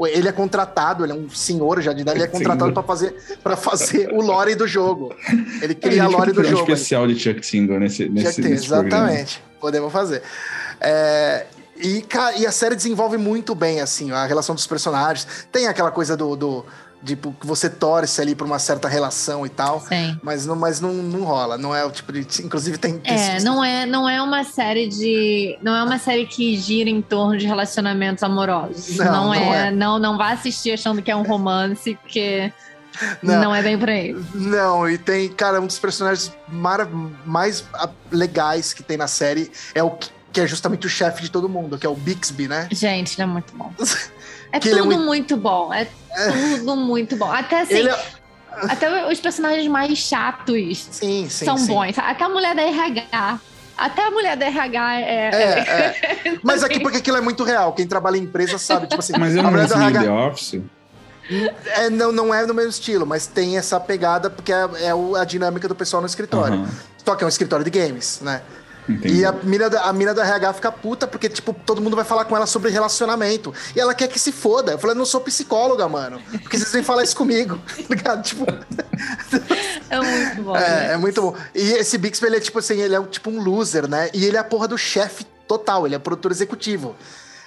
ele é contratado, ele é um senhor já de idade, ele é contratado para fazer, pra fazer o lore do jogo. Ele cria a gente lore podia do fazer um jogo. especial de Chuck Tingle nesse, nesse, ter, nesse programa. Podemos fazer. É, e, e a série desenvolve muito bem, assim, a relação dos personagens. Tem aquela coisa do. do tipo, que você torce ali por uma certa relação e tal. Sim. Mas, não, mas não, não rola. Não é o tipo de. Inclusive, tem. tem É, não é, não é uma série de. Não é uma série que gira em torno de relacionamentos amorosos. Não, Não, não é, é. Não, não vá assistir achando que é um romance, porque Não. não, é bem por aí. Não, e tem, cara, um dos personagens mara- mais ah, legais que tem na série é o que, é justamente o chefe de todo mundo, que é o Bixby, né? Gente, ele é muito bom. É Que ele é tudo muito- muito bom. É tudo muito bom. Até assim, Ele é... até os personagens mais chatos Sim, sim. são sim. bons. Até a mulher da RH. Até a mulher da RH é. É, é. Mas aqui porque aquilo é muito real. Quem trabalha em empresa sabe, tipo assim, Mas eu a não mulher do consumi RH The Office. É, não, não é no mesmo estilo, mas tem essa pegada porque é, é o- a dinâmica do pessoal no escritório. Aham, Só que é um escritório de games, né? entendi. E a mina, da, a mina da RH fica puta porque, tipo, todo mundo vai falar com ela sobre relacionamento. E ela quer que se foda. Eu falei, eu não sou psicóloga, mano. Porque vocês vêm falar isso comigo. Tá ligado? Tipo, É muito bom. é, né? é muito bom. E esse Bixby, ele é tipo assim, ele é um- tipo um loser, né? E ele é a porra do chefe total, ele é produtor executivo.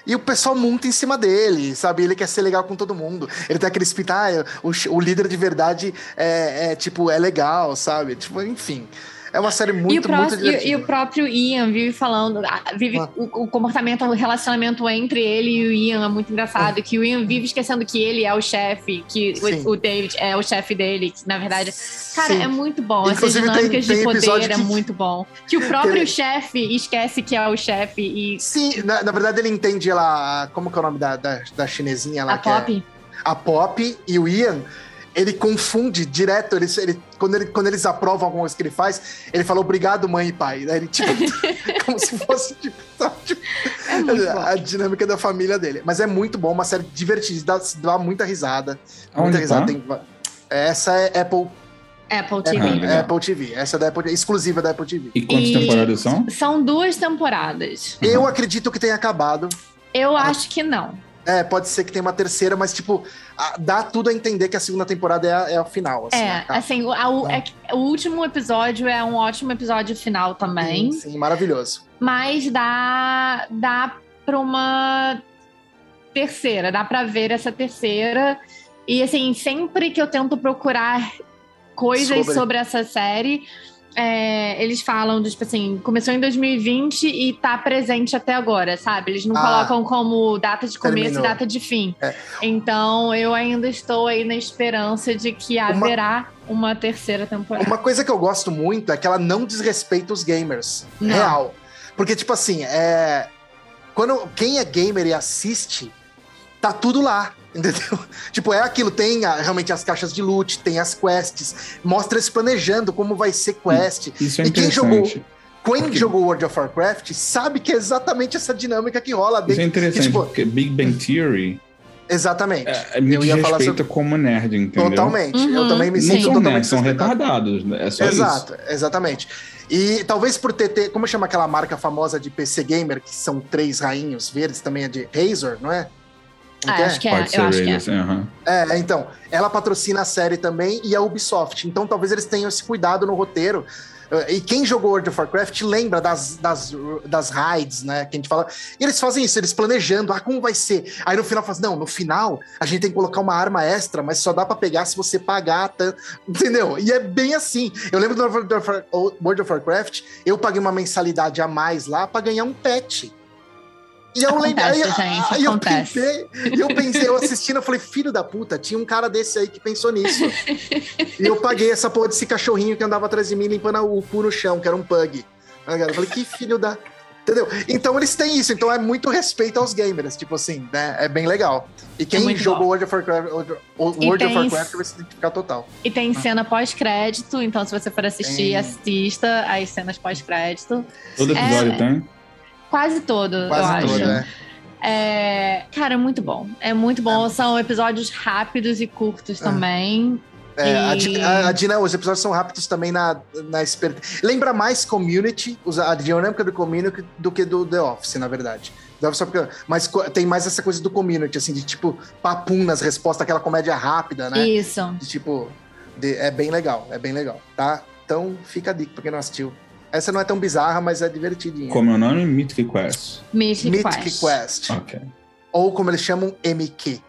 E o pessoal monta em cima dele, sabe? Ele quer ser legal com todo mundo. Ele tem aquele espírito, ah, o, o líder de verdade é, é, tipo, é legal, sabe? Tipo, enfim. É uma série muito, e, o pró- muito e- divertida. e o próprio Ian vive falando, ah, vive Ah. o, o comportamento, o relacionamento entre ele e o Ian é muito engraçado, que o Ian vive esquecendo que ele é o chefe, que Sim. o, David é o chefe dele, que na verdade, cara, Sim. é muito bom. Essas Inclusive, tem- dinâmicas tem de poder é que- muito bom. Que o próprio ele- chefe esquece que é o chefe e Sim, na, na verdade ele entende ela. Como que é o nome da, da, da chinesinha lá? a que é- Pop. a Pop e o Ian, ele confunde direto. Ele, ele, quando, ele, quando eles aprovam alguma coisa que ele faz, ele fala obrigado, mãe e pai. Daí ele, tipo, como se fosse tipo, tipo, É bom. a dinâmica da família dele. Mas é muito bom, uma série divertida, dá, dá muita risada. Muita Aonde risada. tá? Tem- essa é Apple, Apple TV. Ah, é. Apple TV. Essa é da Apple, exclusiva da Apple TV. E quantas E- temporadas são? São duas temporadas. Eu acredito que tenha acabado. Eu acho que não. É, pode ser que tenha uma terceira, mas, tipo, a- dá tudo a entender que a segunda temporada é a, é a final. Assim, é, acaba. assim, o, a- o- é que o último episódio é um ótimo episódio final também. Sim, sim, maravilhoso. Mas dá, dá pra uma terceira, dá pra ver essa terceira. E assim, sempre que eu tento procurar coisas Sobre. sobre, essa série, é, eles falam, do, tipo assim, começou em 2020 e tá presente até agora, sabe? Eles não Ah. colocam como data de começo Terminou. e data de fim. É. Então eu ainda estou aí na esperança de que haverá uma terceira temporada. Uma coisa que eu gosto muito é que ela não desrespeita os gamers. Não. Real. Porque, tipo assim, é. Quando quem é gamer e assiste, tá tudo lá. Entendeu? Tipo, é aquilo, tem a- realmente as caixas de loot, tem as quests, mostra eles planejando como vai ser quest. Isso é E quem interessante. Quem Porque- jogou World of Warcraft sabe que é exatamente essa dinâmica que rola Isso é dentro. interessante, tipo- porque Big Bang Theory Exatamente. é, me Eu ia falar desrespeita como nerd, entendeu? Totalmente. Eu Uhum. também me Não sinto são totalmente nerds, são retardados. né? É só Exato, exatamente. E talvez por ter, ter- como chama aquela marca famosa de PC Gamer, que são três rainhos verdes, também é de Razer, não é? Ah, é? acho que é, Pode ser eu acho que é. Assim. É, então, ela patrocina a série também e a Ubisoft. Então talvez eles tenham esse cuidado no roteiro. Eh, E quem jogou World of Warcraft lembra das, das, das raids, né? Que a gente fala. E eles fazem isso, eles planejando, ah, como vai ser? Aí no final faz, não, no final a gente tem que colocar uma arma extra, mas só dá pra pegar se você pagar, tá? entendeu? E é bem assim. Eu lembro do World of War- World of Warcraft, eu paguei uma mensalidade a mais lá pra ganhar um pet. E eu lembro. Aí, gente, aí eu pensei, eu pensei, eu assistindo, eu falei, filho da puta, tinha um cara desse aí que pensou nisso. e eu paguei essa porra desse cachorrinho que andava atrás de mim limpando o cu no chão, que era um pug. Eu falei, que filho da. Entendeu? Então eles têm isso, então é muito respeito aos gamers, tipo assim, né? É bem legal. E quem muito jogou bom. World of Warcraft, World of Warcraft vai se identificar total. E tem cena pós-crédito, então se você for assistir, Tem. assista as cenas pós-crédito. Todo episódio É. tem? Quase todo, eu Quase acho. todo, né? É, cara, é muito bom. É muito bom. São episódios rápidos e curtos É. também. É, a, E- a, a Dina, os episódios são rápidos também na, na esper... Lembra mais Community, a dinâmica do Community, do que do The Office, na verdade. The Office só porque- mas tem mais essa coisa do Community, assim, de tipo, papum nas respostas, aquela comédia rápida, né? Isso. De, tipo, de- é bem legal, é bem legal, tá? Então fica a dica pra quem não assistiu. Essa não é tão bizarra, mas é divertidinha. Como é o nome? Mythic Quest. Mythic, Mythic Quest. Quest. Ok. Ou como eles chamam, MQ.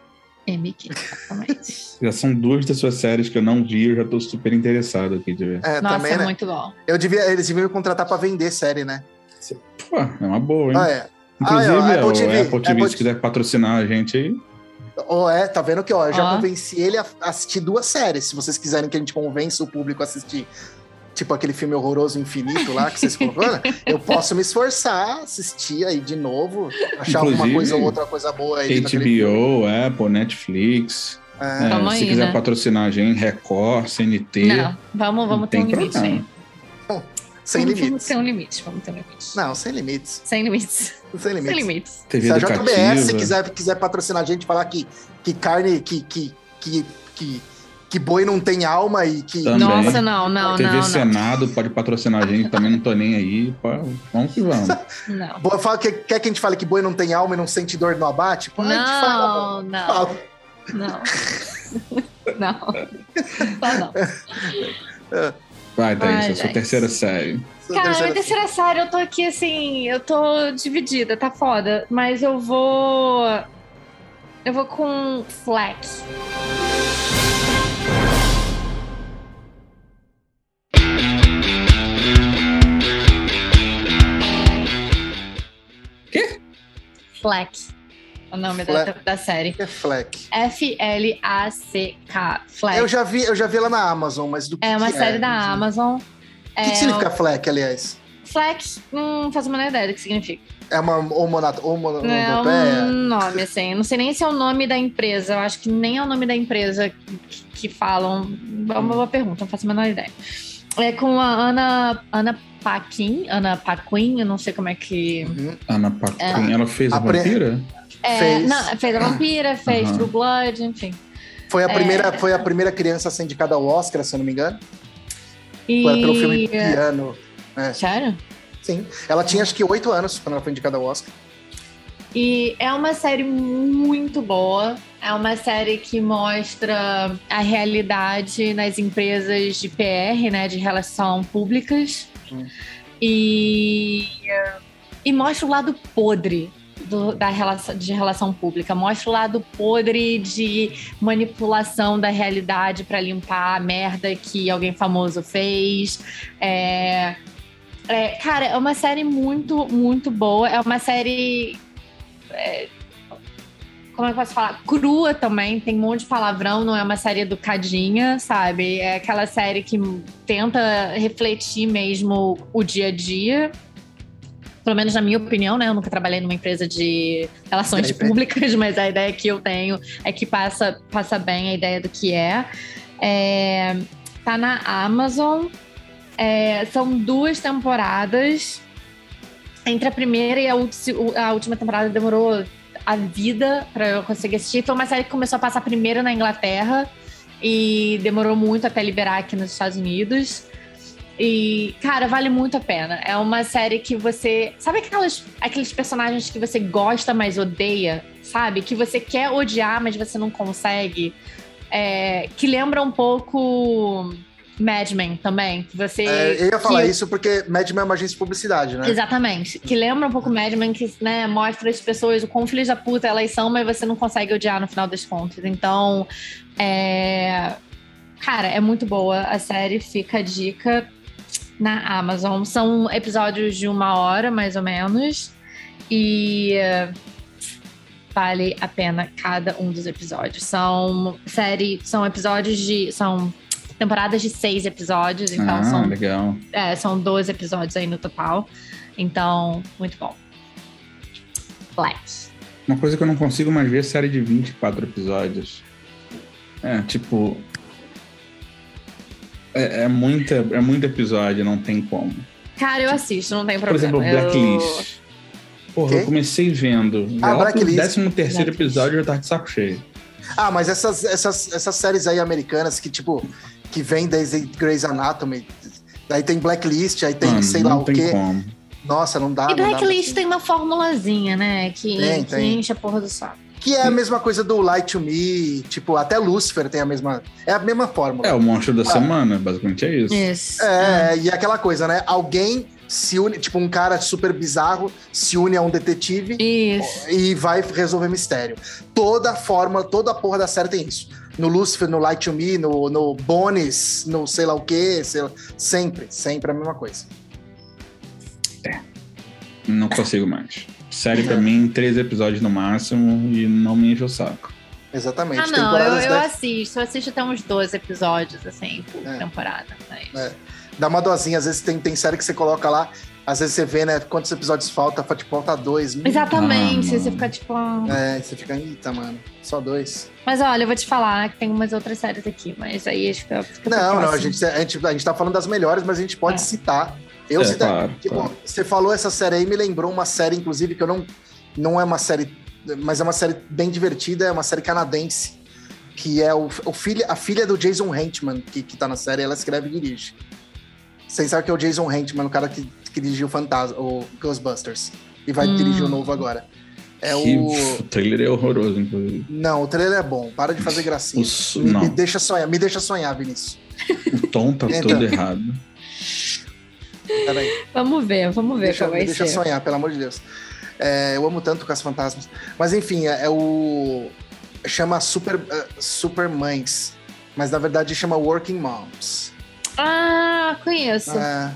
MQ, exatamente. Já são duas das suas séries que eu não vi, eu já tô super interessado aqui de ver. É, Nossa, também, é né? muito bom. Eu devia, eles deviam me contratar pra vender série, né? Pô, é uma boa, hein? Ah, é. Inclusive, Ah, é, é, Apple o TV, Apple TV, Apple se quiser patrocinar a gente aí. Ou é, tá vendo que ó, eu já Ó. convenci ele a assistir duas séries. Se vocês quiserem que a gente convença o público a assistir, tipo aquele filme horroroso Infinito lá que vocês colocaram, eu posso me esforçar, assistir aí de novo, achar alguma Inclusive, coisa ou outra coisa boa aí. HBO, Apple, Netflix. É, É, se aí, quiser né? patrocinar a gente, Record, CNT. Não, vamos, vamos ter um limite problema. aí. sem vamos, Vamos limites. ter um limite, vamos ter um limite. Não, sem limites. Sem limites. Sem Sem limites. limites. TV Se a. JBS quiser, quiser patrocinar a gente, falar que, que carne, que, que, que, que, que boi não tem alma e que. Também. Nossa, não, não, TV não, não. Senado pode patrocinar a gente, também não tô nem aí. Vamos que vamos. Não. Boa, fala que, quer que a gente fale que boi não tem alma e não sente dor no abate? Pô, a gente fala, Não, não, fala. não. Não. Só não. Vai, Thaís, Ai, a sua terceira série. Cara, minha terceira série, eu tô aqui assim, eu tô dividida, tá foda. Mas eu vou. Eu vou com Fleck. Fleck. O nome da, Fleck. da série. É Fleck. F-L-A-C-K. Fleck. Eu já vi, eu já vi ela na Amazon, mas do que É uma que série da Não sei. Amazon. O que, que significa Fleck, aliás? Fleck, não faço a menor ideia do que significa. É uma homonat- homo- É homonopeia? um nome, assim. Não sei nem se é o nome da empresa. Eu acho que nem é o nome da empresa que, que falam. É uma boa pergunta, não faço a menor ideia. É com a Ana, Ana Paquin, Ana Paquin, eu não sei como é que. Uhum. Ana Paquin, ela fez a, A pre- vampira? É, Fez. Não, fez a Vampira, fez Aham. True Blood, enfim. Foi a, É. primeira, foi a primeira criança a ser indicada ao Oscar, se eu não me engano. E... Foi pelo filme Piano. Sério? Sim. Ela tinha acho que oito anos quando ela foi indicada ao Oscar. E é uma série muito boa. É uma série que mostra a realidade nas empresas de PR, né, de relação públicas. E, e mostra o lado podre do- da relação, de relação pública. Mostra o lado podre de manipulação da realidade para limpar a merda que alguém famoso fez. É, é, cara, é uma série muito, muito boa. É uma série como é que eu posso falar? Crua também, tem um monte de palavrão, não é uma série educadinha, sabe? É aquela série que tenta refletir mesmo o dia a dia. Pelo menos na minha opinião, né? Eu nunca trabalhei numa empresa de relações públicas, mas a ideia que eu tenho é que passa, passa bem a ideia do que é. é tá na Amazon. É, são duas temporadas. Entre a primeira e a, a última temporada demorou a vida pra eu conseguir assistir. Foi uma série que começou a passar primeiro na Inglaterra e demorou muito até liberar aqui nos Estados Unidos. E, cara, vale muito a pena. É uma série que você. Sabe aquelas, aqueles personagens que você gosta, mas odeia? Sabe? Que você quer odiar, mas você não consegue? É, que lembra um pouco Mad Men também. Você. É, eu ia falar que- isso porque Mad Men é uma agência de publicidade, né? Exatamente. Que lembra um pouco Mad Men, que né, mostra as pessoas o quão filhos da puta elas são, mas você não consegue odiar no final das contas. Então, é... Cara, é muito boa a série, fica a dica na Amazon. São episódios de uma hora, mais ou menos. E vale a pena cada um dos episódios. São série, são episódios de. São temporadas de seis episódios, então ah, são legal. é, são 12 episódios aí no total. Então, muito bom. Black. Uma coisa que eu não consigo mais ver é série de 24 episódios. É, tipo. É, é, muita, é muito episódio, não tem como. Cara, eu assisto, não tem Por problema. exemplo, Blacklist. Porra, Quê? eu comecei vendo. Ah, Blacklist. 13 terceiro Blacklist. episódio eu já tava de saco cheio. Ah, mas essas, essas, essas séries aí americanas que, tipo, que vem desde Grey's Anatomy. Aí tem Blacklist, aí tem Mano, sei não lá o tem quê. como. Nossa, não dá. E não dá Blacklist pra- tem uma formulazinha, né? Que, Tem, que tem. enche a porra do saco. Que é a mesma coisa do Light to Me, tipo, até Lucifer tem a mesma. É a mesma fórmula. É, o monstro da Ah. semana, basicamente é isso. Isso. É, e aquela coisa, né? Alguém se une, tipo, um cara super bizarro se une a um detetive Isso. e vai resolver mistério. Toda a forma, toda a porra da série tem isso. No Lucifer, no Light to Me, no, no Bones, no sei lá o quê, sei lá- sempre, sempre a mesma coisa. Não consigo mais. Série pra mim, três episódios no máximo e não me enche o saco. Exatamente. Ah, não, eu, eu dez- assisto. Eu assisto até uns 12 episódios, assim, por É. temporada. Mas... É. Dá uma dosinha, às vezes tem, tem série que você coloca lá, às vezes você vê, né, quantos episódios falta, tipo, falta dois. Exatamente, Ah, você fica tipo. ah. É, você fica, eita, mano, só dois. Mas olha, eu vou te falar que tem umas outras séries aqui, mas aí fica. fica Não, não, a gente, a, gente, a gente tá falando das melhores, mas a gente pode É. citar. Eu É, citar. claro, tipo, claro. Você falou essa série aí, me lembrou uma série, inclusive, que eu não. Não é uma série. Mas é uma série bem divertida, é uma série canadense. Que é o, o filho, a filha do Jason Reitman, que, que tá na série, ela escreve e dirige. Vocês sabem que é o Jason Reitman, o cara que, que dirigiu o Fantasma, o Ghostbusters. E vai Hum. dirigir o novo agora. É Que o. o trailer é horroroso, inclusive. Não, o trailer é bom. Para de fazer gracinha. Me, me deixa sonhar, me deixa sonhar, Vinícius. o tom tá Então. todo errado. Peraí. Vamos ver, vamos ver deixa, qual vai me deixa ser. sonhar, pelo amor de Deus. É, eu amo tanto com as fantasmas. Mas enfim, é, é o. Chama Super, eh, Super Mães. Mas na verdade chama Working Moms. Ah, conheço. É,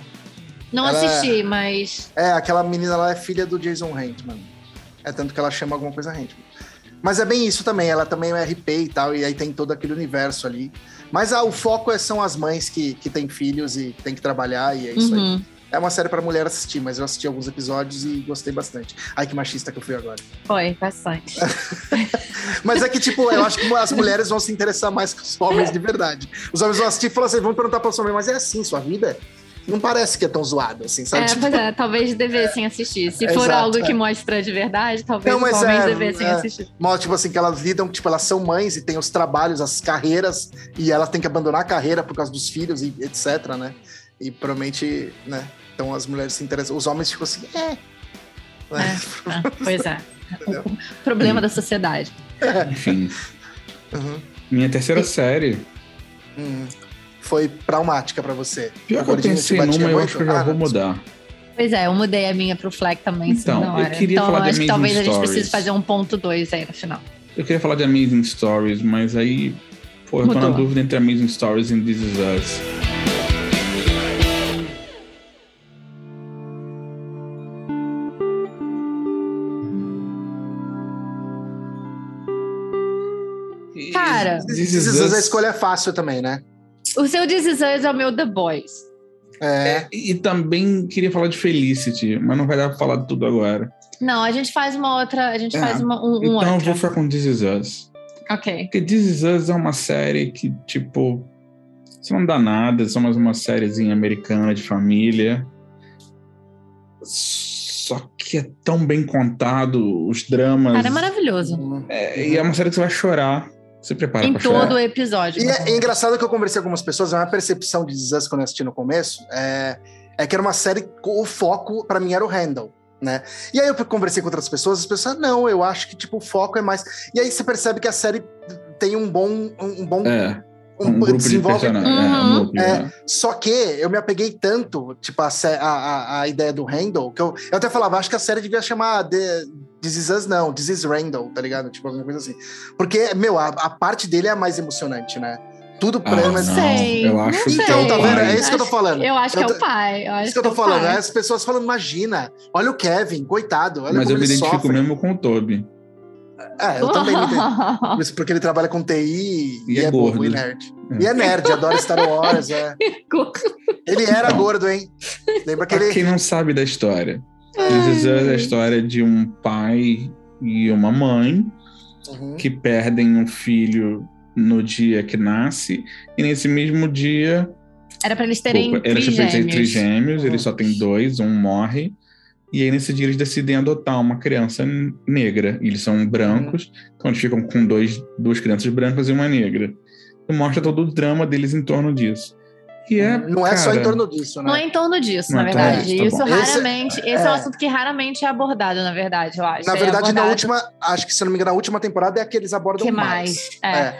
Não ela- assisti, mas. é, aquela menina lá é filha do Jason Reitman. É tanto que ela chama alguma coisa Handmaid. Mas é bem isso também, ela também é RP e tal, e aí tem todo aquele universo ali. Mas ah, o foco é- são as mães que, que têm filhos e tem que trabalhar, e é isso aí. Uhum. É uma série pra mulher assistir, mas eu assisti alguns episódios e gostei bastante. Ai, que machista que eu fui agora. Foi, bastante. Mas é que, tipo, eu acho que as mulheres vão se interessar mais com os homens de verdade. Os homens vão assistir e falar assim, vão perguntar pra sua mãe, mas é assim, sua vida? Não parece que é tão zoado, assim, sabe? É, Tipo, pois é, talvez devessem assistir. Se for Exato, algo é. que mostra de verdade, talvez Não, os mas homens é, devessem é. assistir. Mostra, tipo assim, que elas lidam, tipo, elas são mães e têm os trabalhos, as carreiras, e elas têm que abandonar a carreira por causa dos filhos e etc, né? E provavelmente, né? Então as mulheres se interessam. Os homens ficam assim, é. Né? É, pois é. Entendeu? O problema da sociedade. Enfim. Uhum. Minha terceira série. Hum. Foi traumática pra você. Pior que eu pensei numa, eu muito? acho que eu já Ah, vou não, mudar. Pois é, eu mudei a minha pro Fleck também, Então, então, eu queria então falar de acho que Amazing talvez a gente Stories. precise fazer um ponto dois aí no final. Eu queria falar de Amazing Stories, mas aí. Pô, eu tô na dúvida entre Amazing Stories e This Is Us. Cara. This This Is Is Us, a escolha é fácil também, né? O seu This Is Us é o meu The Boys. É. E também queria falar de Felicity, mas não vai dar pra falar de tudo agora. Não, a gente faz uma outra. A gente É, faz uma, um, um então eu outro. vou ficar com This Is Us. Ok. Porque This Is Us é uma série que, tipo, isso não dá nada, é só mais uma sériezinha americana de família. Só que é tão bem contado, os dramas. Cara, é maravilhoso. É, e é uma série que você vai chorar. Se prepara Em todo o episódio. E é, é engraçado que eu conversei com algumas pessoas, a minha percepção de Us quando eu assisti no começo é, é que era uma série, com- o foco pra mim era o Handle. Né? E aí eu conversei com outras pessoas, as pessoas, não, eu acho que tipo, o foco é mais. E aí você percebe que a série tem um bom. Um, um bom É, um- um grupo de desenvolve personagens. Uhum. É, um É. né? Só que eu me apeguei tanto, tipo, a, a, a, ideia do Randall, que eu, eu até falava, acho que a série devia chamar The, This Is Us, não, This Is Randall, tá ligado? Tipo, alguma coisa assim. Porque, meu, a, a parte dele é a mais emocionante, né? Tudo pra Ah, ele, mas. sei, Eu acho Então, tá vendo? É isso que eu tô falando. Eu acho que é o pai. Eu acho Isso que eu tô é falando, pai. As pessoas falando, imagina, olha o Kevin, coitado, olha Mas como eu me ele identifico sofre. mesmo com o Toby. É, eu também me identifico. Isso Porque ele trabalha com TI e, E é é bobo gordo. e nerd. É. E é nerd, adora Star Wars, é. Ele era Então. gordo, hein? Lembra que Pra ele. quem não sabe da história, This Is Us é a história de um pai e uma mãe Uhum. que perdem um filho no dia que nasce, e nesse mesmo dia, Era pra eles terem Opa, eles têm trigêmeos. eles só têm dois, um morre, e aí nesse dia eles decidem adotar uma criança negra. E eles são brancos, então eles ficam com dois, duas crianças brancas e uma negra. E mostra todo o drama deles em torno disso. E é, Não é só em torno disso, né? Não é em torno disso, Não na é verdade. disso, tá isso. Esse- raramente. Esse é um é. assunto que raramente é abordado, na verdade, eu acho. Na É verdade, na abordado- última, acho que se não me engano, na última temporada é a que eles abordam que mais. mais? É.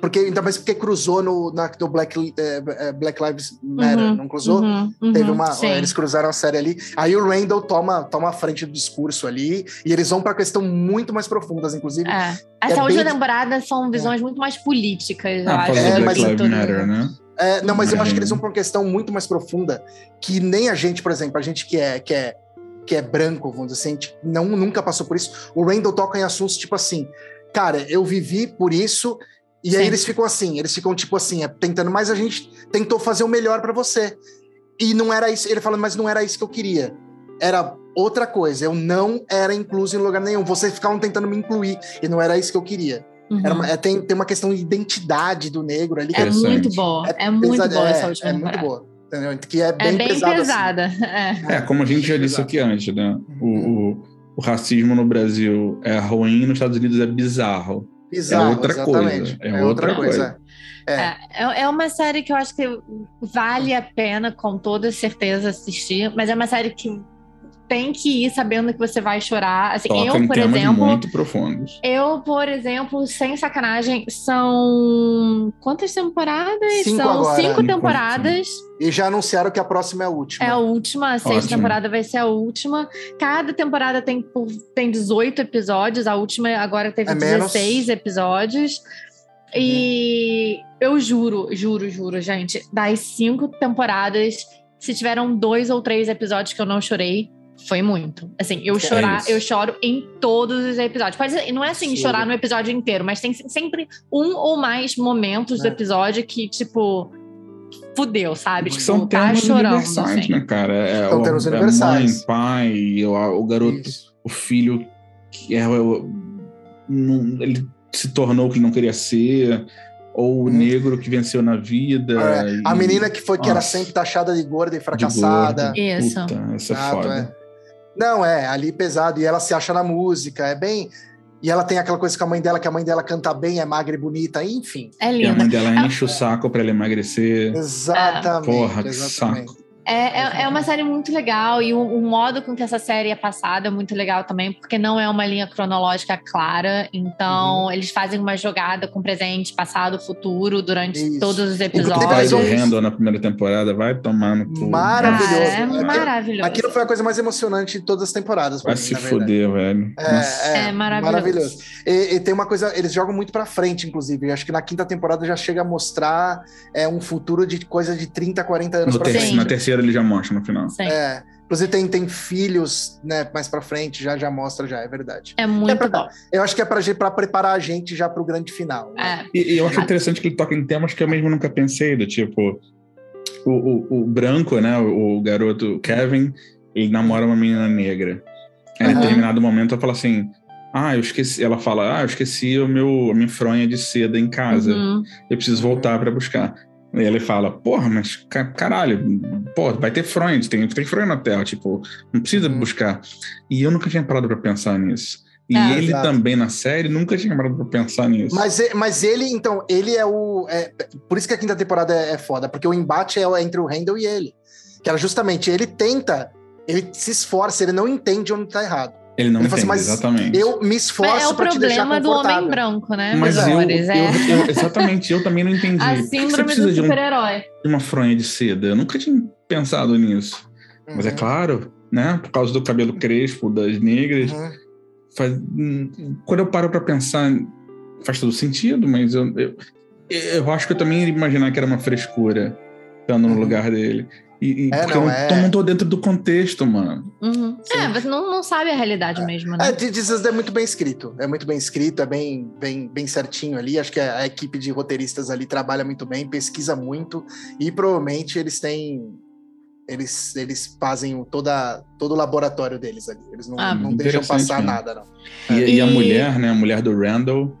Porque, ainda mais porque cruzou no, na, no Black, eh, eh, Black Lives Matter, Uhum, não cruzou? Uhum, uhum, Teve uma. sim. Eles cruzaram a série ali. Aí o Randall toma, toma a frente do discurso ali. E eles vão pra questão muito mais profundas, inclusive. É. Essa É última bem- temporada são visões muito mais políticas, eu Ah, acho. É, do mas- Black Lives. Matter, né? É, não, mas eu acho que Uhum. eles vão pra uma questão muito mais profunda que nem a gente, por exemplo, a gente que é, que é, que é branco, vamos dizer assim, a gente não, nunca passou por isso. O Randall toca em assuntos tipo assim, cara, eu vivi por isso. E aí Sim. eles ficam assim, eles ficam tipo assim, é, tentando, mas a gente tentou fazer o melhor pra você. E não era isso, ele falando, mas não era isso que eu queria. Era outra coisa, eu não era incluso em lugar nenhum. Vocês ficavam tentando me incluir e não era isso que eu queria. Uhum. Era uma- é, tem, tem uma questão de identidade do negro ali. que É muito boa. É, muito pesada- boa é, essa última É muito boa. Entendeu? Que é bem, É bem pesada. assim. pesada. É. É, como a gente já disse aqui antes, né? O, o, o racismo no Brasil é ruim, nos Estados Unidos é bizarro. Bizarro, É outra exatamente. coisa, é outra coisa. É. É, é é uma série que eu acho que vale a pena, com toda certeza, assistir, mas é uma série que tem que ir sabendo que você vai chorar. Assim, Toca eu, por exemplo, muito profundos. eu, por exemplo, sem sacanagem, são quantas temporadas? Cinco são agora. cinco Cinco, temporadas. E já anunciaram que a próxima é a última. É a última, a sexta Ótimo. temporada vai ser a última. Cada temporada tem, tem 18 episódios, a última agora teve É menos. 16 episódios. E eu juro, juro, juro, gente, das cinco temporadas, se tiveram dois ou três episódios que eu não chorei, foi muito. Assim, eu É chorar, isso. eu choro em todos os episódios. Pode ser, não é assim, Sim. chorar no episódio inteiro, mas tem sempre um ou mais momentos do É. episódio que, tipo, fudeu, sabe? Porque Tipo, são tá chorando, universais, assim. né, cara? É, São o, é universais. mãe, pai, o, o garoto, Isso. o filho que é o- não- ele se tornou o que não queria ser, ou o Hum. negro que venceu na vida. É, a e- menina que foi que era Nossa. sempre taxada de gorda e de fracassada. gordo. Isso. Puta, essa é foda. é. Não, é, ali pesado. E ela se acha na música, é bem. E ela tem aquela coisa com a mãe dela, que a mãe dela canta bem, é magra e bonita, enfim. É E a mãe linda. dela enche o saco pra ela emagrecer. Exatamente. Porra, que exatamente. saco. É, é, é uma série muito legal e o, o modo com que essa série é passada é muito legal também, porque não é uma linha cronológica clara. Então, eles fazem uma jogada com presente, passado, futuro durante Isso. todos os episódios. pai mais do um- Randall na primeira temporada vai tomar no cu. Maravilhoso. Ah, é Aquilo- maravilhoso. Aquilo foi a coisa mais emocionante de todas as temporadas. Vai mim, se fuder, velho. Nossa. É, É maravilhoso. E, e tem uma coisa, eles jogam muito pra frente, inclusive. Eu acho que na quinta temporada já chega a mostrar é, um futuro de coisa de 30, 40 anos No pra ter- frente. Na terceira ele já mostra no final. Sim. É. Inclusive tem, tem filhos, né, mais pra frente, já, já mostra, já, é verdade. É muito É pra- bom. Eu acho que é pra, pra preparar a gente já pro grande final. né? É. E, e eu acho interessante que ele toca em temas que eu mesmo nunca pensei, do tipo, o, o, o branco, né, o, o garoto Kevin, ele namora uma menina negra. Aí, em determinado momento, ela fala assim, ah, eu esqueci, ela fala, ah, eu esqueci o meu, a minha fronha de seda em casa, Uhum. eu preciso voltar pra buscar. E ele fala, porra, mas ca- caralho, pô, vai ter fronha, tem, tem fronha na Terra, tipo, não precisa Uhum. buscar. E eu nunca tinha parado pra pensar nisso. E É, ele exato. também na série nunca tinha parado pra pensar nisso. Mas, mas ele, então, ele é o. é- por isso que a quinta temporada é, é foda, porque o embate é entre o Randall e ele. Que era justamente, ele tenta, ele se esforça, ele não entende onde tá errado. Ele não Ele fala entende, assim, mas exatamente. Eu me esforço é o pra te deixar problema do homem confortável. branco, né, Mas eu, amores? É eu- eu- exatamente, eu também não entendi. a síndrome do de, um- super-herói. de uma fronha de seda? Eu nunca tinha pensado nisso. Mas é Uhum, claro, né? Por causa do cabelo crespo das negras. uhum. faz- quando eu paro pra pensar, faz todo sentido, mas eu, eu, eu acho que eu também ia imaginar que era uma frescura estando no Uhum. lugar dele. E, e É, porque não, eu é. não, tô dentro do contexto, mano. Uhum. É, você não, não sabe a realidade mesmo, né? É, This Is é muito bem escrito. É muito bem escrito, é bem, bem, bem certinho ali. Acho que a, a equipe de roteiristas ali trabalha muito bem, pesquisa muito e provavelmente eles têm. Eles, eles fazem o- toda, todo o laboratório deles ali. Eles não, Ah, não deixam passar mesmo. nada, não. E, e a mulher, né? A mulher do Randall.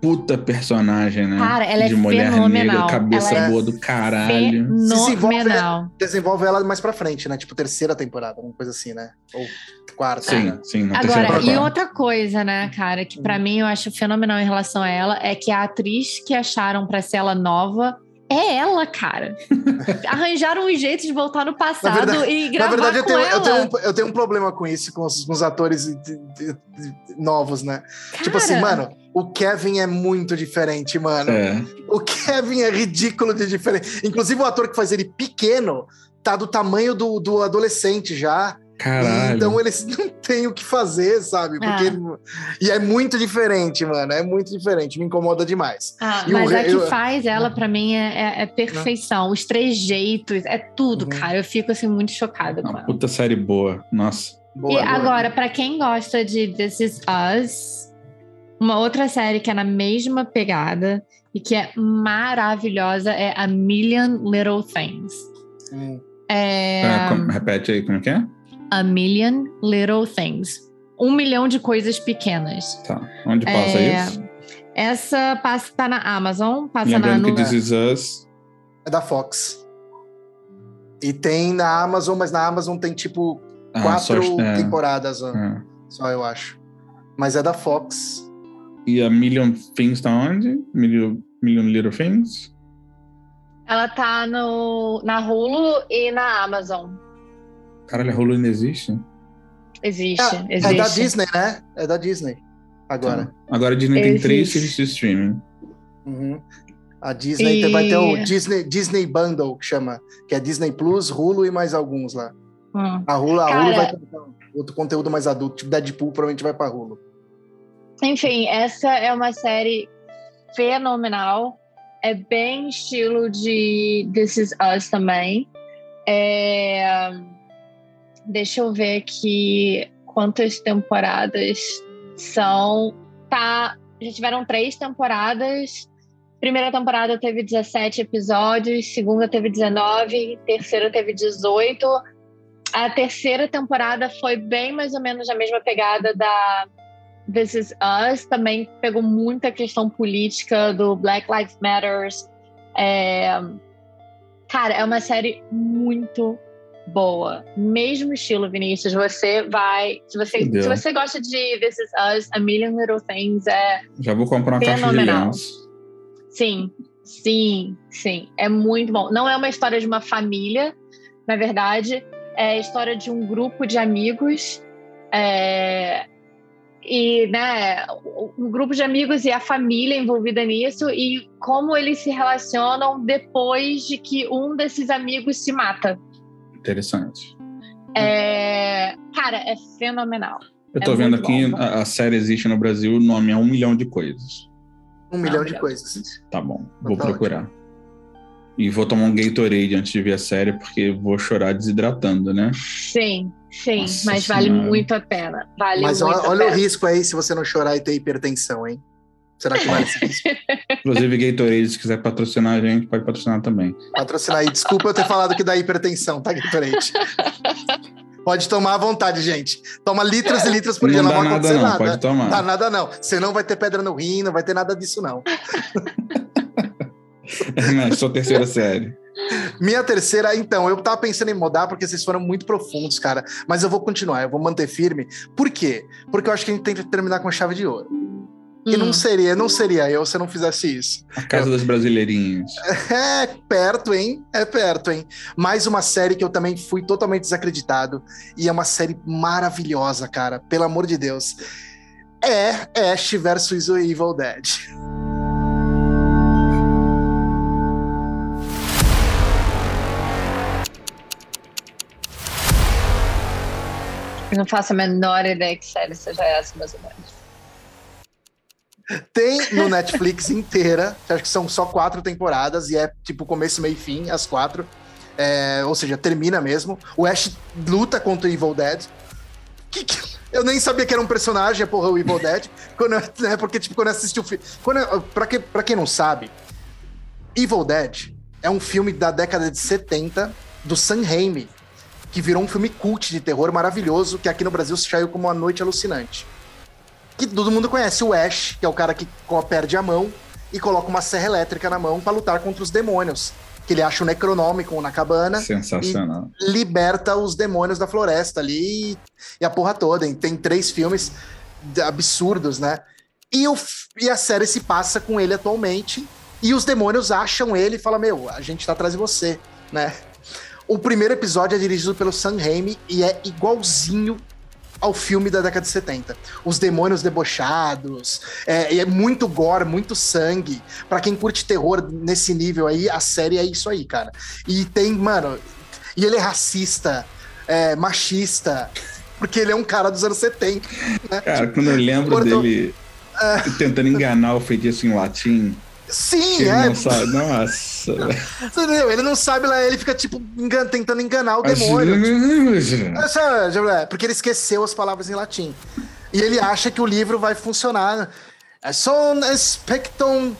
Puta personagem, né? Cara, ela é De mulher fenomenal. negra, cabeça Ela é boa do caralho. Fenomenal. Desenvolve ela mais pra frente, né? Tipo, terceira temporada, uma coisa assim, né? Ou quarta. Sim, né? sim. Agora, e outra coisa, né, cara, que pra mim eu acho fenomenal em relação a ela é que a atriz que acharam pra ser ela nova é ela, cara. Arranjaram um jeito de voltar no passado verdade- e Na gravar verdade, eu com tenho, eu, ela. tenho um, eu tenho um problema com isso, com os, com os atores de- de- de- novos, né? Tipo assim, Cara, mano, o Kevin é muito diferente, mano. É. O Kevin é ridículo de diferente. Inclusive, o ator que faz ele pequeno tá do tamanho do, do adolescente já. Caralho. Então eles não têm o que fazer, sabe? Porque. E é muito diferente, mano. É muito diferente. Me incomoda demais. Ah, E o mas re- a que eu- faz ela, pra mim, é, é- é perfeição. Os trejeitos, é tudo, Uhum. cara. Eu fico, assim, muito chocada com ela. puta série boa. Nossa. Boa, e boa. agora, pra quem gosta de This Is Us, uma outra série que é na mesma pegada e que é maravilhosa é A Million Little Things. Hum. É Ah, como- repete aí como é que é? A Million Little Things. Um milhão de coisas pequenas. Tá. Onde passa É, isso? Essa passa, tá na Amazon, passa na Lembrando que This Is Us. É da Fox. E tem na Amazon, mas na Amazon tem tipo Ah, quatro só- é, temporadas é. só, eu acho. Mas é da Fox. E a Million Things tá onde? Million, Million Little Things? Ela tá no, na Hulu e na Amazon. Caralho, a Hulu ainda existe? Existe, É, existe. é da Disney, né? É da Disney. Agora. Tá. Agora a Disney tem três Existe. serviços de streaming. Uhum. A Disney E- vai ter o Disney, Disney Bundle, que chama, que é Disney Plus, Hulu e mais alguns lá. Hum. A Hulu, a Cara- Hulu vai ter outro conteúdo mais adulto, tipo Deadpool, provavelmente vai pra Hulu. Enfim, essa é uma série fenomenal. É bem estilo de This Is Us também. É... deixa eu ver aqui quantas temporadas são. Tá, já tiveram três temporadas. Primeira temporada teve 17 episódios, segunda teve 19, terceira teve 18. A terceira temporada foi bem mais ou menos a mesma pegada da This Is Us, também pegou muita questão política do Black Lives Matters. É... Cara, é uma série muito boa. Mesmo estilo, Vinícius, você vai. Se você, se você gosta de This Is Us, A Million Little Things é. Já vou comprar uma caixa de. Sim, sim, sim. É muito bom. Não é uma história de uma família, na verdade, é a história de um grupo de amigos. É, e né, um grupo de amigos e a família envolvida nisso e como eles se relacionam depois de que um desses amigos se mata. Interessante. É, cara, é fenomenal. Eu tô é vendo aqui, bom. a, a, série existe no Brasil, o nome é Um Milhão de Coisas. Um milhão de coisas. Tá bom, vou Tá procurar. E vou tomar um Gatorade antes de ver a série, porque vou chorar desidratando, né? Sim, sim, Nossa mas vale Senhora. muito a pena. Vale Mas muito olha, a olha o risco aí se você não chorar e ter hipertensão, hein? Será que vale esse risco? Inclusive, Gatorade, se quiser patrocinar a gente, pode patrocinar também. Patrocinar aí. Desculpa eu ter falado que dá hipertensão, tá, Gatorade? Pode tomar à vontade, gente. Toma litros e litros por dia, não não, dá vai nada, acontecer não, nada. pode tomar. Dá nada, não. Você não vai ter pedra no rim, não vai ter nada disso, não. Não, sou terceira série. Minha terceira, então, eu tava pensando em mudar porque vocês foram muito profundos, cara. Mas eu vou continuar, eu vou manter firme. Por quê? Porque eu acho que a gente tem que terminar com chave de ouro. E Hum. não seria, não seria eu se eu não fizesse isso. A Casa das Brasileirinhas. É perto, hein? É perto, hein? Mais uma série que eu também fui totalmente desacreditado. E é uma série maravilhosa, cara. Pelo amor de Deus. É Ash versus o Evil Dead. Eu não faço a menor ideia que série seja essa, mais ou menos. Tem no Netflix inteira, acho que são só quatro temporadas, e é tipo começo, meio e fim, as quatro. É, ou seja, termina mesmo. O Ash luta contra o Evil Dead. Que, que- eu nem sabia que era um personagem, porra, o Evil Dead. Quando, eu- né, porque, tipo, quando eu assisti o filme. Pra, que, pra quem não sabe, Evil Dead é um filme da década de 70 do Sam Raimi, que virou um filme cult de terror maravilhoso, que aqui no Brasil se saiu como A Noite Alucinante que todo mundo conhece, o Ash, que é o cara que perde a mão e coloca uma serra elétrica na mão pra lutar contra os demônios. Que ele acha o Necronômico na cabana, Sensacional. liberta os demônios da floresta ali e, a porra toda. E tem três filmes absurdos, né? E, o e a série se passa com ele atualmente. E os demônios acham ele e falam: Meu, a gente tá atrás de você, né? O primeiro episódio é dirigido pelo Sam Raimi e é igualzinho ao filme da década de 70. Os demônios debochados, é, e é muito gore, muito sangue. Pra quem curte terror nesse nível aí, a série é isso aí, cara. E tem, mano, e ele é racista, é, machista, porque ele é um cara dos anos 70. Né? Cara, quando eu lembro dele tentando enganar o feitiço em latim, Sim, ele é. não sabe. Nossa. Você entendeu? Ele não sabe lá, ele fica, tipo, engan- tentando enganar o demônio. Essa- já- Porque ele esqueceu as palavras em latim. E ele acha que o livro vai funcionar. É só um spectrum.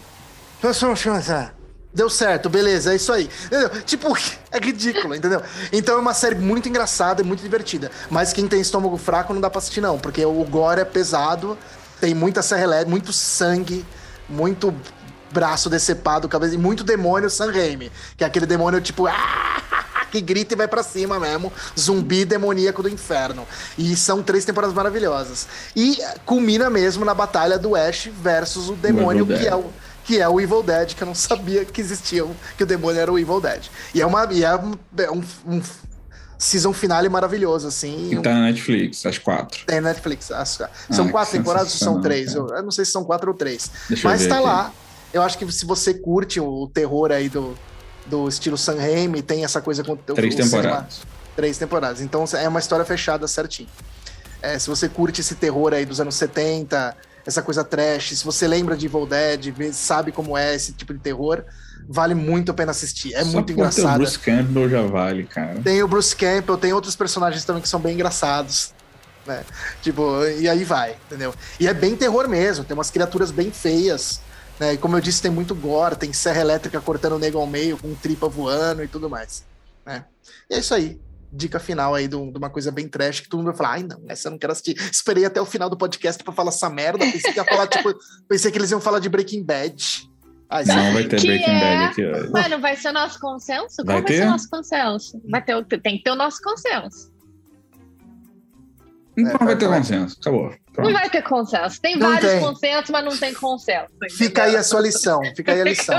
Deu certo, beleza, é isso aí. Entendeu? Tipo, é ridículo, entendeu? Então é uma série muito engraçada e muito divertida. Mas quem tem estômago fraco não dá pra assistir, não, porque o gore é pesado, tem muita serra elétrica, muito sangue, muito braço decepado, cabeça, e muito demônio San Raimi, que é aquele demônio tipo. que grita e vai pra cima mesmo. Zumbi demoníaco do inferno. E são três temporadas maravilhosas. E culmina mesmo na batalha do Ash versus o demônio, que é o, que é o Evil Dead, que eu não sabia que existia, que o demônio era o Evil Dead. E é, uma, e é um, é um, season finale maravilhoso, assim. E tá na Netflix, às quatro. Tem Netflix. As- são Ah, quatro temporadas ou são três? Eu, eu não sei se são quatro ou três. Deixa Mas tá aqui. lá. Eu acho que se você curte o terror aí do, do estilo Sam Raimi, tem essa coisa com Três o cinema- temporadas. Três temporadas. Então é uma história fechada certinho. É, se você curte esse terror aí dos anos 70, essa coisa trash, se você lembra de Evil Dead, sabe como é esse tipo de terror, Vale muito a pena assistir. É Só muito por ter O. Bruce Campbell já vale, cara. Tem o Bruce Campbell, tem outros personagens também que são bem engraçados. Né? Tipo, e aí vai, entendeu? E é bem terror mesmo, tem umas criaturas bem feias. Né? E como eu disse, tem muito gore, tem serra elétrica cortando o nego ao meio, com tripa voando e tudo mais. Né? E é isso aí. Dica final aí de, um- uma coisa bem trash que todo mundo vai falar: ai não, essa eu não quero assistir. Esperei até o final do podcast pra falar essa merda. Pensei que ia falar, tipo, pensei que eles iam falar de Breaking Bad. Ai, Não vai ter Que Breaking é- Bad aqui hoje. Mano, vai ser nosso consenso? Vai Qual vai ser ter? o nosso consenso? Vai ter, o- tem que ter o nosso consenso. Então É, vai ter vai- consenso. Acabou. Não Pronto. vai ter consenso. Tem Não vários tem. consensos, mas não tem consenso. Fica aí a sua lição, fica aí a lição.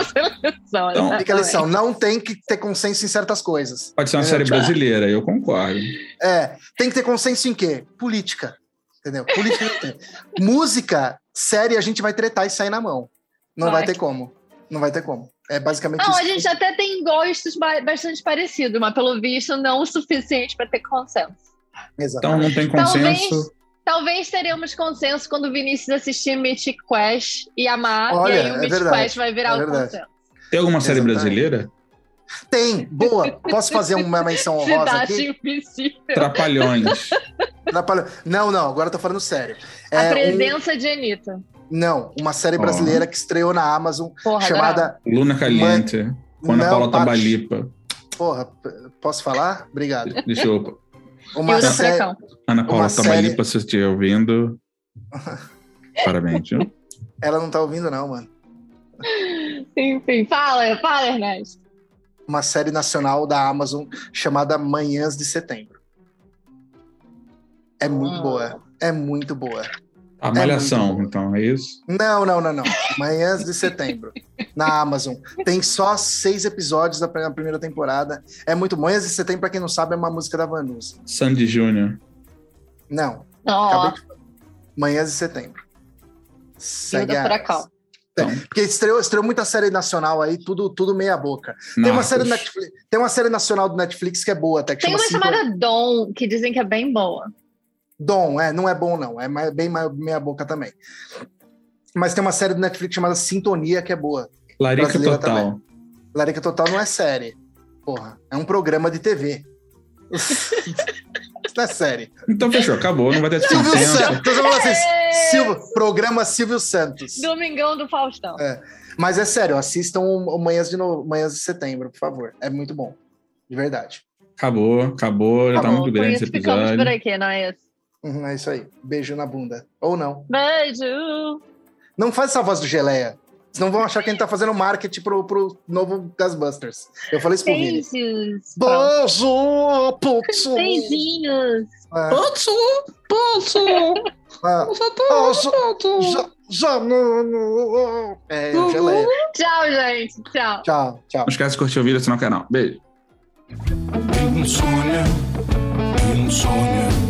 Então, Fica a lição. Não tem que ter consenso em certas coisas. Pode ser uma É, série tipo- brasileira, eu concordo. É, tem que ter consenso em quê? Política. Entendeu? Política não tem. Música, série, a gente vai tretar e sair na mão. Não vai Vai. ter como. Não vai ter como. É basicamente Não, isso. a gente até tem gostos ba- bastante parecidos, mas pelo visto não o suficiente para ter consenso. Então não tem Talvez- consenso. Talvez teremos consenso quando o Vinícius assistir Mythic Quest e amar, Olha, e aí o é Mythic verdade, Quest vai virar é o verdade. consenso. Tem alguma série Exatamente. brasileira? Tem, boa. Posso fazer uma menção honrosa Cidade aqui? Invisível. Trapalhões. Atrapalha- Não, não, agora eu tô falando sério. A É um- presença de Anitta. Não, uma série brasileira que estreou na Amazon Porra, chamada. Luna Caliente. Ana Não, Paula. Tabalipa. Porra, posso falar? Obrigado. Deixa eu. Uma Hilda série. Furacão. Ana Paula Uma série- Tabalipa, se você estiver ouvindo. Parabéns, viu? Ela não tá ouvindo, não, mano. Enfim, fala, fala, Ernesto. Uma série nacional da Amazon chamada Manhãs de Setembro. É muito Ah. boa. É muito boa. A Malhação, muito bom. então, é isso? Não, não, não, não. Manhãs de Setembro. na Amazon. Tem só seis episódios da pri- primeira temporada. É muito. Manhãs de Setembro, pra quem não sabe, é uma música da Vanusa. Sandy Júnior. Não. Acabei de falar. Manhãs de Setembro. Sagaz. Furacão. Então, Porque estreou, estreou muita série nacional aí, tudo, tudo meia boca. Tem uma, série. Netflix, tem uma série nacional do Netflix que é boa, até que Tem chama uma Cinco- chamada Dom, que dizem que é bem boa. Dom, é, não é bom não, é bem meia boca também. Mas tem uma série do Netflix chamada Sintonia que é boa. Larica Total. Larica Total não é série, porra, é um programa de TV. Isso não é série. Então fechou, acabou, não vai ter Silvio consenso. Santos, eu assim, É. Silvio, programa Silvio Santos. Domingão do Faustão. Mas é sério, assistam o o Manhãs de, no... Manhãs de Setembro, por favor. É muito bom. De verdade. Acabou, acabou, já tá muito grande esse ficamos por episódio. aqui, não é isso? Uhum, é isso aí. Beijo na bunda. Ou não. Beijo! Não faz essa voz do Geleia. Senão vão achar que a gente tá fazendo marketing pro, pro novo Gasbusters. Eu falei isso pro Vini. Beijos! Beijo, putz. Beijinhos! É, Posso, posso, ah, posso, já, já, não, não. É, o Geleia. Tchau, gente! Tchau! Tchau, tchau. Não esquece de curtir o vídeo, assinar o canal. Beijo. um sonho, um sonho.